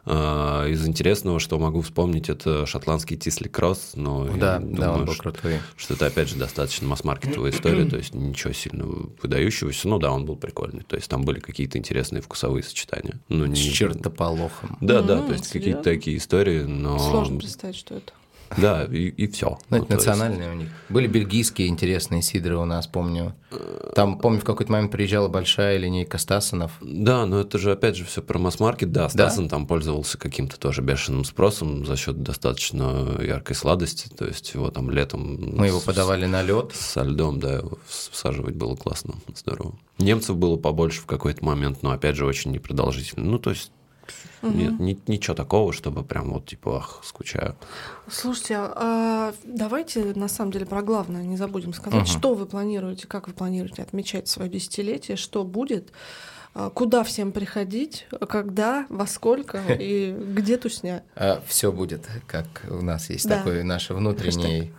А, Из интересного, что могу вспомнить, это шотландский Тисли Кросс, но Да, я да, он думаю, был что, крутой. что это, опять же, достаточно масс-маркетовая история, то есть ничего сильно выдающегося. Ну да, он был прикольный, то есть там были какие-то интересные вкусовые сочетания. Ну, С не... чертополохом. Да, да, М, то есть какие-то такие истории, но... Сложно представить, что это. Да, и, все. Ну, это национальные у них. Были бельгийские интересные сидры у нас, помню. Там, помню, в какой-то момент приезжала большая линейка Стасонов. Да, но это же опять же все про масс-маркет. Да, Стасон там пользовался каким-то тоже бешеным спросом за счет достаточно яркой сладости. То есть его там летом... Мы его с- подавали на лед. Со льдом, да, его всаживать было классно, здорово. Немцев было побольше в какой-то момент, но опять же очень непродолжительно. Ну, то есть нет, ни- ничего такого, чтобы прям вот типа, ах, скучаю. Слушайте, а давайте на самом деле про главное не забудем сказать, Мгм. что вы планируете, как вы планируете отмечать свое десятилетие, что будет, а, куда всем приходить, когда, во сколько и где тусня. все будет, как у нас есть такой наш внутренний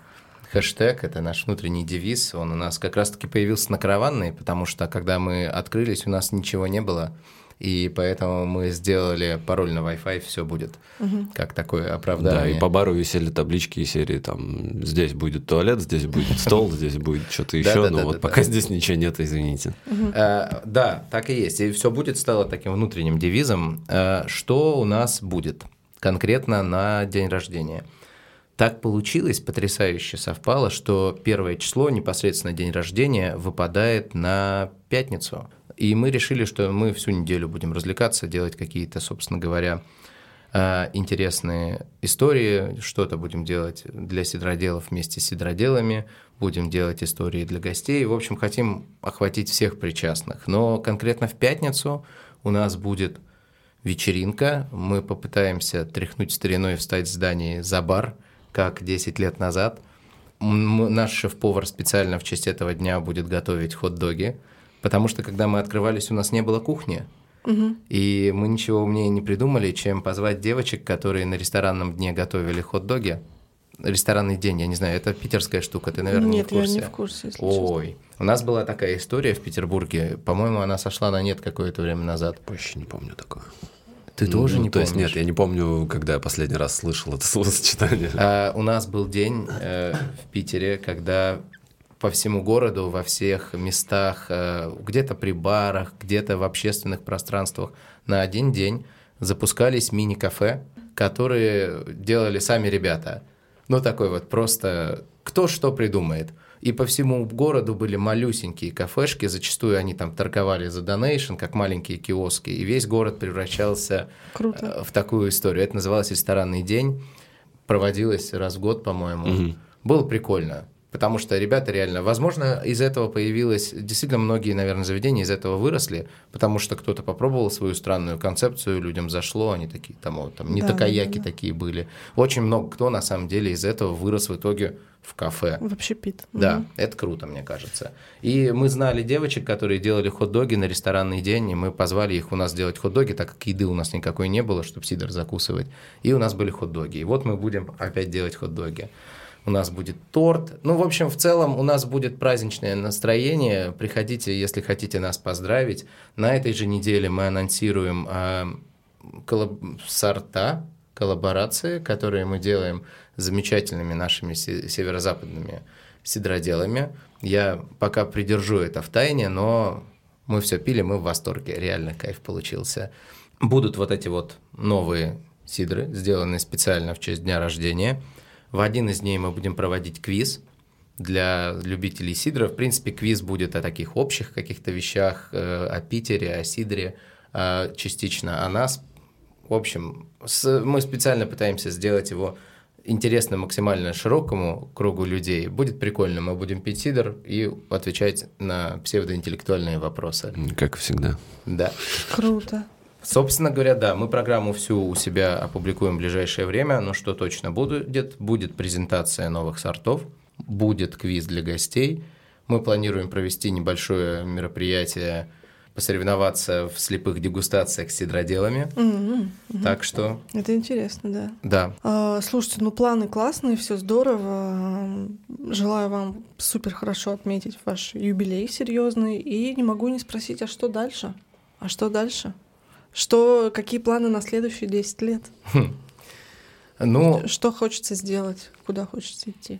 хэштег, это наш внутренний девиз. Он у нас как раз-таки появился на караванной, потому что когда мы открылись, у нас ничего не было. И поэтому мы сделали пароль на Wi-Fi, все будет. Как такое Да, оправдание. и по бару висели таблички из серии там здесь будет туалет, здесь будет стол, здесь будет что-то еще, но вот пока здесь ничего нет, извините. Э, Да, так и есть. И все будет стало таким внутренним девизом. Э, Что у нас будет конкретно на день рождения? Так получилось, потрясающе совпало, что первое число, непосредственно день рождения, выпадает на пятницу. И мы решили, что мы всю неделю будем развлекаться, делать какие-то, собственно говоря, э, интересные истории, что-то будем делать для сидроделов вместе с сидроделами, будем делать истории для гостей. В общем, хотим охватить всех причастных. Но конкретно в пятницу у нас будет вечеринка. Мы попытаемся тряхнуть стариной и встать в здании за бар, как 10 лет назад. Наш шеф-повар специально в честь этого дня будет готовить хот-доги, потому что когда мы открывались, у нас не было кухни. И мы ничего умнее не придумали, чем позвать девочек, которые на ресторанном дне готовили хот-доги. Ресторанный день, я не знаю, это питерская штука, ты, наверное, Нет, не в я курсе. не в курсе, если честно. Ой, у нас была такая история в Петербурге, по-моему, она сошла на нет какое-то время назад. Вообще не помню такое. Ты тоже Ну, не То есть помнишь? нет, я не помню, когда я последний раз слышал это словосочетание. А, у нас был день э, в Питере, когда по всему городу, во всех местах, э, где-то при барах, где-то в общественных пространствах на один день запускались мини-кафе, которые делали сами ребята. Ну, такой вот просто кто что придумает. И по всему городу были малюсенькие кафешки, зачастую они там торговали за донейшн, как маленькие киоски, и весь город превращался Круто. э, в такую историю. Это называлось «Ресторанный день», проводилось раз в год, по-моему. Мгм. Было прикольно. Потому что ребята реально, возможно, из этого появилось, действительно многие, наверное, заведения из этого выросли, потому что кто-то попробовал свою странную концепцию, людям зашло, они такие, там, вот, там не Да, да, такаяки да. такие были. Очень много кто, на самом деле, из этого вырос в итоге в кафе. Вообще пит. Да, это круто, мне кажется. И мы знали девочек, которые делали хот-доги на ресторанный день, и мы позвали их у нас делать хот-доги, так как еды у нас никакой не было, чтобы сидор закусывать. И у нас были хот-доги. И вот мы будем опять делать хот-доги. У нас будет торт. Ну, в общем, в целом у нас будет праздничное настроение. Приходите, если хотите нас поздравить. На этой же неделе мы анонсируем а, коллаб- сорта, коллаборации, которые мы делаем с замечательными нашими се- северо-западными сидроделами. Я пока придержу это в тайне, но мы все пили, мы в восторге. Реально кайф получился. Будут вот эти вот новые сидры, сделанные специально в честь дня рождения. В один из дней мы будем проводить квиз для любителей сидра. В принципе, квиз будет о таких общих каких-то вещах, э, о Питере, о сидре, э, частично о нас. В общем, с- мы специально пытаемся сделать его интересным максимально широкому кругу людей. Будет прикольно. Мы будем пить сидр и отвечать на псевдоинтеллектуальные вопросы. Как и всегда. Да. Круто. Собственно говоря, да, мы программу всю у себя опубликуем в ближайшее время, но что точно будет? Будет презентация новых сортов, будет квиз для гостей. Мы планируем провести небольшое мероприятие, посоревноваться в слепых дегустациях с сидроделами. М, м. Так что, Это интересно, да. да, А, Слушайте, ну планы классные, все здорово. Желаю вам супер хорошо отметить ваш юбилей серьезный. И не могу не спросить, а что дальше? А что дальше? Что, какие планы на следующие 10 лет? ну, Что хочется сделать? Куда хочется идти?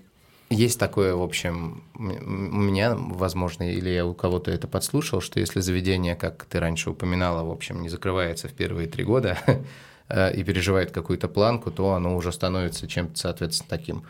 Есть такое, в общем, у меня, возможно, или я у кого-то это подслушал, что если заведение, как ты раньше упоминала, в общем, не закрывается в первые три года э, и переживает какую-то планку, то оно уже становится чем-то, соответственно, таким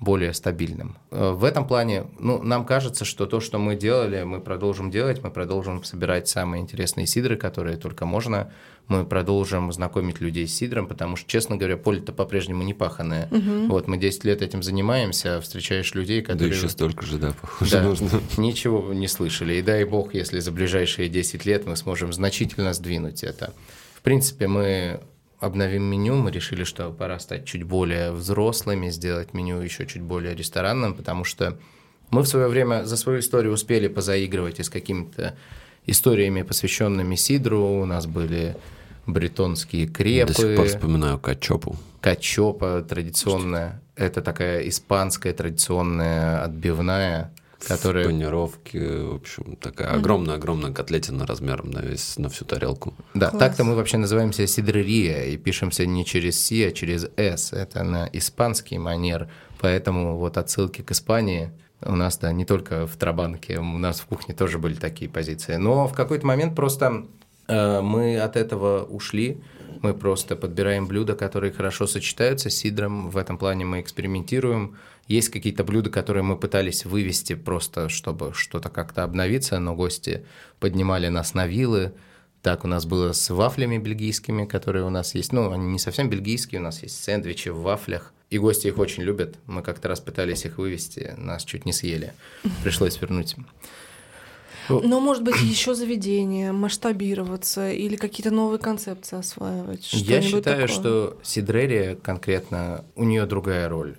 более стабильным. Э, В этом плане, ну, нам кажется, что то, что мы делали, мы продолжим делать, мы продолжим собирать самые интересные сидры, которые только можно, мы продолжим знакомить людей с сидром, потому что, честно говоря, поле-то по-прежнему не паханное. Вот мы 10 лет этим занимаемся, встречаешь людей, Да которые... еще столько же, да, похоже, Да, нужно. ничего не слышали. И дай бог, если за ближайшие 10 лет мы сможем значительно сдвинуть это. В принципе, мы обновим меню, мы решили, что пора стать чуть более взрослыми, сделать меню еще чуть более ресторанным, потому что мы в свое время за свою историю успели позаигрывать и с какими-то историями, посвященными Сидру. У нас были бретонские крепы. До сих пор вспоминаю качопу. Качопа традиционная. Это такая испанская традиционная отбивная, которая... В панировке, в общем, такая огромная-огромная котлетина размером на, весь, на всю тарелку. Да, Класс. так-то мы вообще называемся сидрерия и пишемся не через Си, а через С. Это на испанский манер, поэтому вот отсылки к Испании у нас, да, не только в Трабанке, у нас в кухне тоже были такие позиции. Но в какой-то момент просто э, мы от этого ушли, мы просто подбираем блюда, которые хорошо сочетаются с сидром. В этом плане мы экспериментируем. Есть какие-то блюда, которые мы пытались вывести просто, чтобы что-то как-то обновиться, но гости поднимали нас на вилы. Так у нас было с вафлями бельгийскими, которые у нас есть. Ну, они не совсем бельгийские, у нас есть сэндвичи в вафлях. И гости их очень любят. Мы как-то раз пытались их вывести, нас чуть не съели. Пришлось вернуть. Но, может быть, еще заведение, масштабироваться или какие-то новые концепции осваивать. Я считаю, такое. что Сидрерия конкретно, у нее другая роль.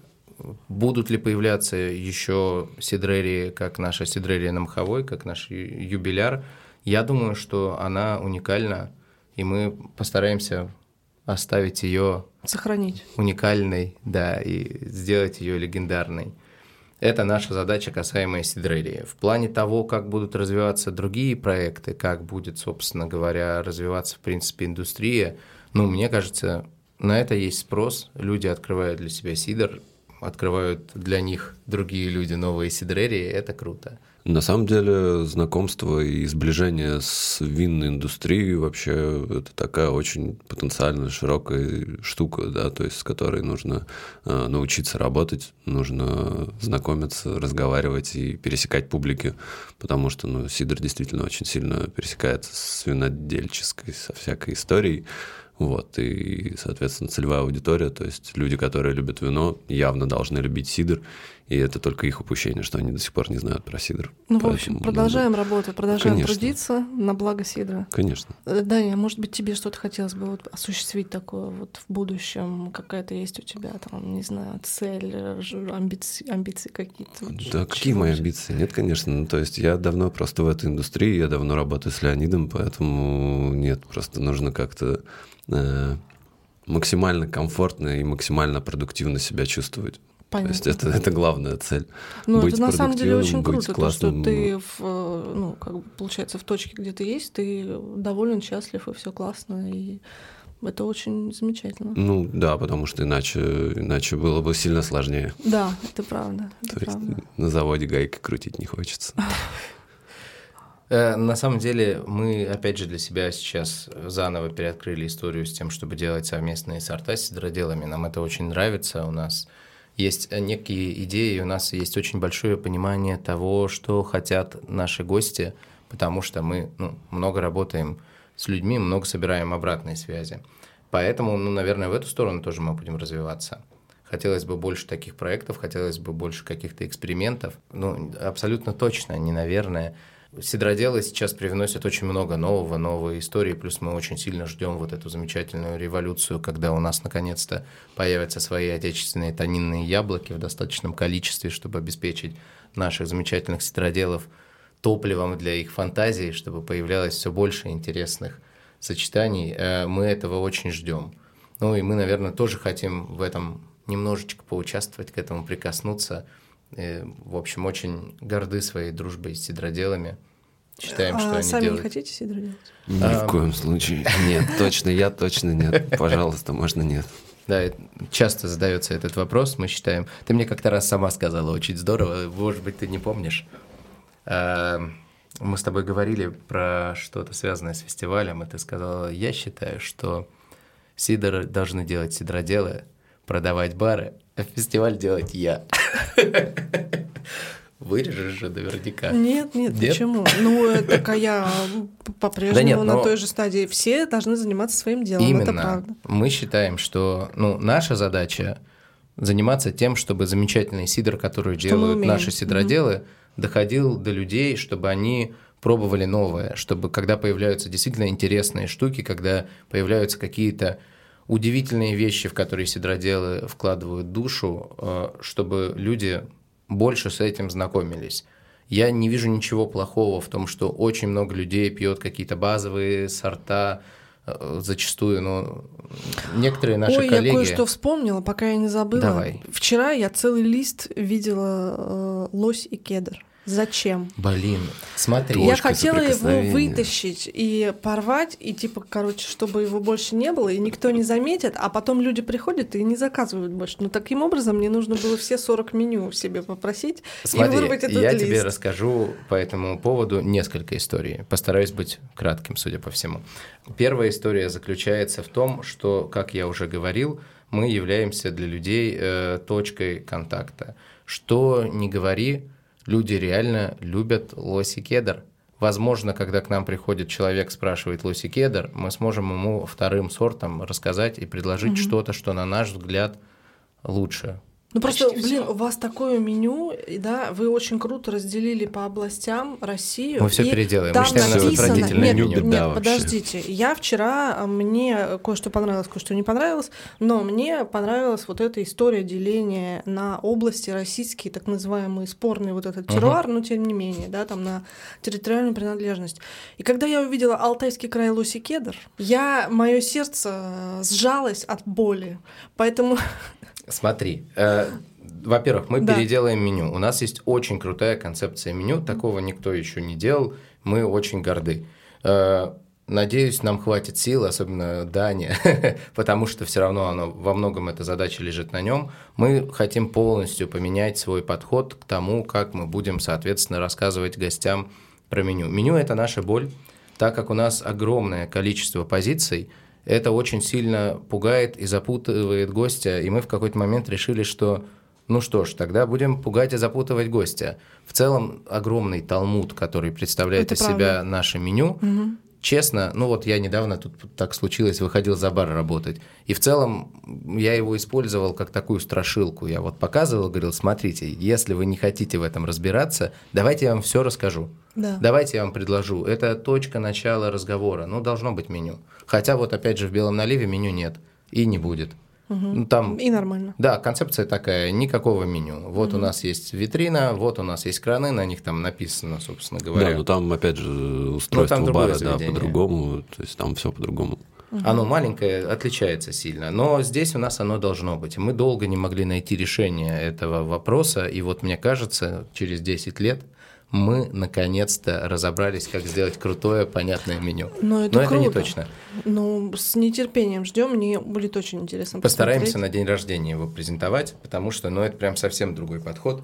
Будут ли появляться еще Сидрерии, как наша Сидрерия на Маховой, как наш юбиляр? Я думаю, что она уникальна, и мы постараемся оставить ее Сохранить. уникальной, да, и сделать ее легендарной. Это наша задача, касаемая Сидрерии. В плане того, как будут развиваться другие проекты, как будет, собственно говоря, развиваться, в принципе, индустрия, ну, мне кажется, на это есть спрос. Люди открывают для себя сидр, открывают для них другие люди новые сидрерии, это круто. На самом деле знакомство и сближение с винной индустрией вообще это такая очень потенциально широкая штука, да, то есть с которой нужно э, научиться работать, нужно знакомиться, разговаривать и пересекать публики, потому что ну, Сидор действительно очень сильно пересекается с винодельческой, со всякой историей. Вот, и, соответственно, целевая аудитория, то есть люди, которые любят вино, явно должны любить сидр, и это только их упущение, что они до сих пор не знают про сидр. Ну, Поэтому, в общем, продолжаем ну, работать, продолжаем конечно. трудиться на благо сидра. Конечно. Э, Даня, может быть, тебе что-то хотелось бы вот осуществить такое вот в будущем? Какая-то есть у тебя там, не знаю, цель, амбиции, амбиции какие-то? Да, какие мои амбиции? Нет, конечно. Ну, то есть я давно просто в этой индустрии, я давно работаю с Леонидом, поэтому нет, просто нужно как-то максимально комфортно и максимально продуктивно себя чувствовать. Понятно. То есть это, это главная цель. Ну, это на самом деле очень круто, классным. то, что ты, в, э, ну, как бы, получается, в точке, где ты есть, ты доволен, счастлив, и все классно, и это очень замечательно. Ну да, потому что иначе, иначе было бы сильно сложнее. Да, это правда. Это то правда. есть на заводе гайки крутить не хочется. Э, на самом деле мы, опять же, для себя сейчас заново переоткрыли историю с тем, чтобы делать совместные сорта с сидроделами. Нам это очень нравится. У нас есть некие идеи, у нас есть очень большое понимание того, что хотят наши гости, потому что мы ну, много работаем с людьми, много собираем обратной связи. Поэтому, ну, наверное, в эту сторону тоже мы будем развиваться. Хотелось бы больше таких проектов, хотелось бы больше каких-то экспериментов. Ну, абсолютно точно, не наверное. Сидроделы сейчас привносят очень много нового, новой истории, плюс мы очень сильно ждем вот эту замечательную революцию, когда у нас наконец-то появятся свои отечественные тонинные яблоки в достаточном количестве, чтобы обеспечить наших замечательных сидроделов топливом для их фантазии, чтобы появлялось все больше интересных сочетаний. Э, мы этого очень ждем. Ну и мы, наверное, тоже хотим в этом немножечко поучаствовать, к этому прикоснуться – и, в общем, очень горды своей дружбой с сидроделами. Считаем, а что они сами делают. не хотите сидро делать? Ни а, в коем случае. Нет, точно я, точно нет. Пожалуйста, можно нет. Да, часто задается этот вопрос, мы считаем. Ты мне как-то раз сама сказала, очень здорово, может быть, ты не помнишь. А, мы с тобой говорили про что-то связанное с фестивалем, и ты сказала, я считаю, что сидоры должны делать сидроделы, продавать бары, а фестиваль делать я. Вырежешь же наверняка. Нет, нет, нет? почему? Ну, так а я по-прежнему да на той же стадии. Все должны заниматься своим делом, Именно. это правда. Мы считаем, что ну, наша задача заниматься тем, чтобы замечательный сидр, который что делают наши сидроделы, mm доходил до людей, чтобы они пробовали новое, чтобы когда появляются действительно интересные штуки, когда появляются какие-то удивительные вещи, в которые сидроделы вкладывают душу, э, чтобы люди больше с этим знакомились. Я не вижу ничего плохого в том, что очень много людей пьет какие-то базовые сорта, э, зачастую, но некоторые наши Ой, коллеги... я кое-что вспомнила, пока я не забыла. Давай. Вчера я целый лист видела э, лось и кедр. Зачем? Блин, смотри. Я хотела его вытащить и порвать, и типа, короче, чтобы его больше не было, и никто не заметит, а потом люди приходят и не заказывают больше. Но таким образом мне нужно было все 40 меню себе попросить Смотри, и вырвать этот я лист. тебе расскажу по этому поводу несколько историй. Постараюсь быть кратким, судя по всему. Первая история заключается в том, что, как я уже говорил, мы являемся для людей э, точкой контакта. Что не говори, люди реально любят лоси кедр. Возможно, когда к нам приходит человек, спрашивает лоси кедр, мы сможем ему вторым сортом рассказать и предложить угу. что-то, что на наш взгляд лучше. Ну просто, блин, всё. у вас такое меню, и да, вы очень круто разделили по областям Россию. Мы все переделаем. Там Мы считаем, написано... Нет, меню. нет, нет подождите. Я вчера, а, мне кое-что понравилось, кое-что не понравилось, но мне понравилась вот эта история деления на области российские, так называемые спорные вот этот теруар, uh-huh. но тем не менее, да, там на территориальную принадлежность. И когда я увидела Алтайский край Лоси Кедр, я, мое сердце сжалось от боли. Поэтому Смотри, э, во-первых, мы да. переделаем меню. У нас есть очень крутая концепция меню, такого никто еще не делал, мы очень горды. Э, надеюсь, нам хватит сил, особенно Дане, потому что все равно оно, во многом эта задача лежит на нем. Мы хотим полностью поменять свой подход к тому, как мы будем, соответственно, рассказывать гостям про меню. Меню – это наша боль, так как у нас огромное количество позиций, это очень сильно пугает и запутывает гостя, и мы в какой-то момент решили, что ну что ж, тогда будем пугать и запутывать гостя. В целом огромный талмуд, который представляет Это из правда. себя наше меню, угу честно, ну вот я недавно тут так случилось, выходил за бар работать, и в целом я его использовал как такую страшилку. Я вот показывал, говорил, смотрите, если вы не хотите в этом разбираться, давайте я вам все расскажу. Да. Давайте я вам предложу. Это точка начала разговора. Ну, должно быть меню. Хотя вот опять же в белом наливе меню нет и не будет. Угу. Ну, там, и нормально. Да, концепция такая, никакого меню. Вот угу. у нас есть витрина, вот у нас есть краны, на них там написано, собственно говоря. Да, но там, опять же, устройство ну, там бара, да, по-другому, то есть там все по-другому. Угу. Оно маленькое, отличается сильно, но здесь у нас оно должно быть. Мы долго не могли найти решение этого вопроса, и вот мне кажется, через 10 лет мы наконец-то разобрались, как сделать крутое, понятное меню. Но это, Но это не точно. Ну, с нетерпением ждем, мне будет очень интересно. Постараемся посмотреть. на день рождения его презентовать, потому что, ну, это прям совсем другой подход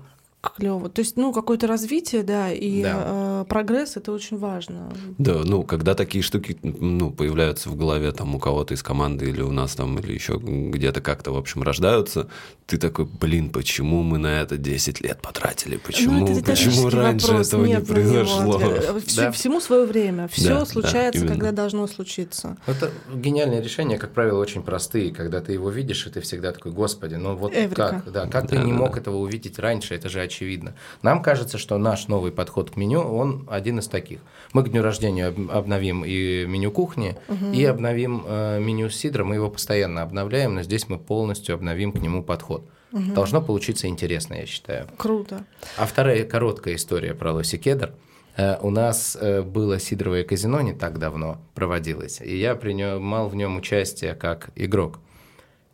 клево. То есть, ну, какое-то развитие, да, и да. Э, прогресс это очень важно. Да, ну, когда такие штуки ну, появляются в голове там у кого-то из команды или у нас там, или еще где-то как-то, в общем, рождаются, ты такой, блин, почему мы на это 10 лет потратили? Почему, ну, это почему раньше вопрос. этого Нет не произошло? Да. Всему свое время. Все да, случается, да, когда должно случиться. Это гениальное решение, как правило, очень простые. Когда ты его видишь, и ты всегда такой, господи, ну вот Эврика. как? Да, как да, ты не да, мог да. этого увидеть раньше? Это же очевидно очевидно. Нам кажется, что наш новый подход к меню, он один из таких. Мы к дню рождения обновим и меню кухни, угу. и обновим э, меню сидра. Мы его постоянно обновляем, но здесь мы полностью обновим к нему подход. Угу. Должно получиться интересно, я считаю. Круто. А вторая короткая история про лоси кедр. Э, у нас э, было сидровое казино не так давно проводилось, и я принимал в нем участие как игрок.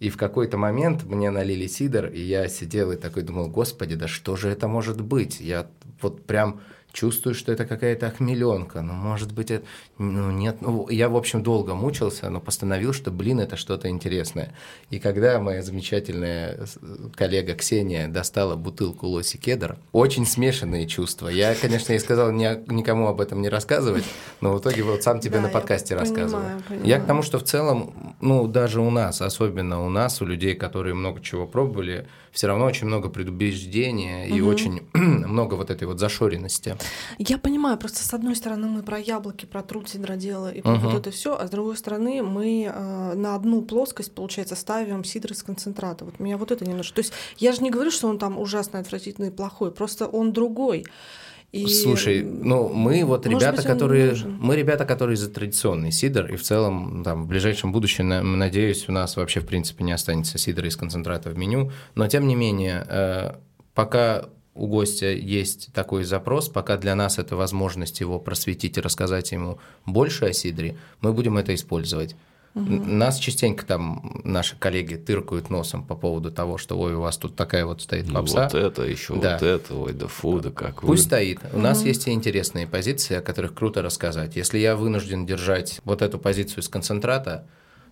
И в какой-то момент мне налили сидр, и я сидел и такой думал, господи, да что же это может быть? Я вот прям чувствую, что это какая-то охмеленка. Ну, может быть, это... ну, нет. Ну, я, в общем, долго мучился, но постановил, что, блин, это что-то интересное. И когда моя замечательная коллега Ксения достала бутылку лоси кедр, очень смешанные чувства. Я, конечно, ей сказал ни, никому об этом не рассказывать, но в итоге вот сам тебе да, на подкасте я рассказываю. Понимаю, понимаю. Я к тому, что в целом, ну, даже у нас, особенно у нас, у людей, которые много чего пробовали, все равно очень много предубеждения угу. и очень много вот этой вот зашоренности. Я понимаю, просто с одной стороны мы про яблоки, про труд сидродела и про угу. вот это все, а с другой стороны мы э, на одну плоскость, получается, ставим сидр из концентрата. Вот меня вот это немножко... То есть я же не говорю, что он там ужасно отвратительный и плохой, просто он другой. И... Слушай, ну мы вот ребята, быть, которые мы ребята, которые за традиционный сидр, и в целом там в ближайшем будущем, надеюсь, у нас вообще в принципе не останется сидра из концентрата в меню, но тем не менее, э, пока у гостя есть такой запрос, пока для нас это возможность его просветить и рассказать ему больше о сидре, мы будем это использовать. Угу. Нас частенько там наши коллеги тыркают носом по поводу того, что ой, у вас тут такая вот стоит ну, попса. Вот это, еще да. вот это, ой, да фу, да как Пусть вы... стоит. У угу. нас есть и интересные позиции, о которых круто рассказать. Если я вынужден держать вот эту позицию из концентрата,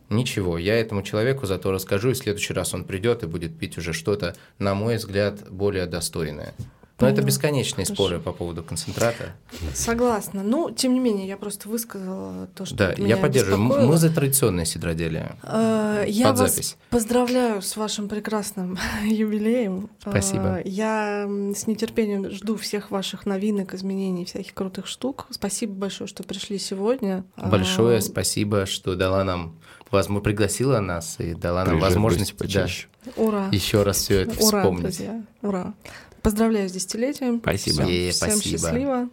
Ничего, я этому человеку зато расскажу, и в следующий раз он придет и будет пить уже что-то, на мой взгляд, более достойное. Но Поняла. это бесконечные Хорошо. споры по поводу концентрата. Согласна. Ну, тем не менее, я просто высказала то, что Да, меня я поддерживаю. Беспокоило. Мы за традиционное сидроделие. Э, я Под вас запись. поздравляю с вашим прекрасным юбилеем. Спасибо. Э, я с нетерпением жду всех ваших новинок, изменений, всяких крутых штук. Спасибо большое, что пришли сегодня. Большое а, спасибо, что дала нам возможно, пригласила нас и дала нам возможность да, Ура. еще раз все это Ура, вспомнить. Друзья. Ура. Поздравляю с десятилетием. Спасибо. Всем, Всем спасибо. счастливо.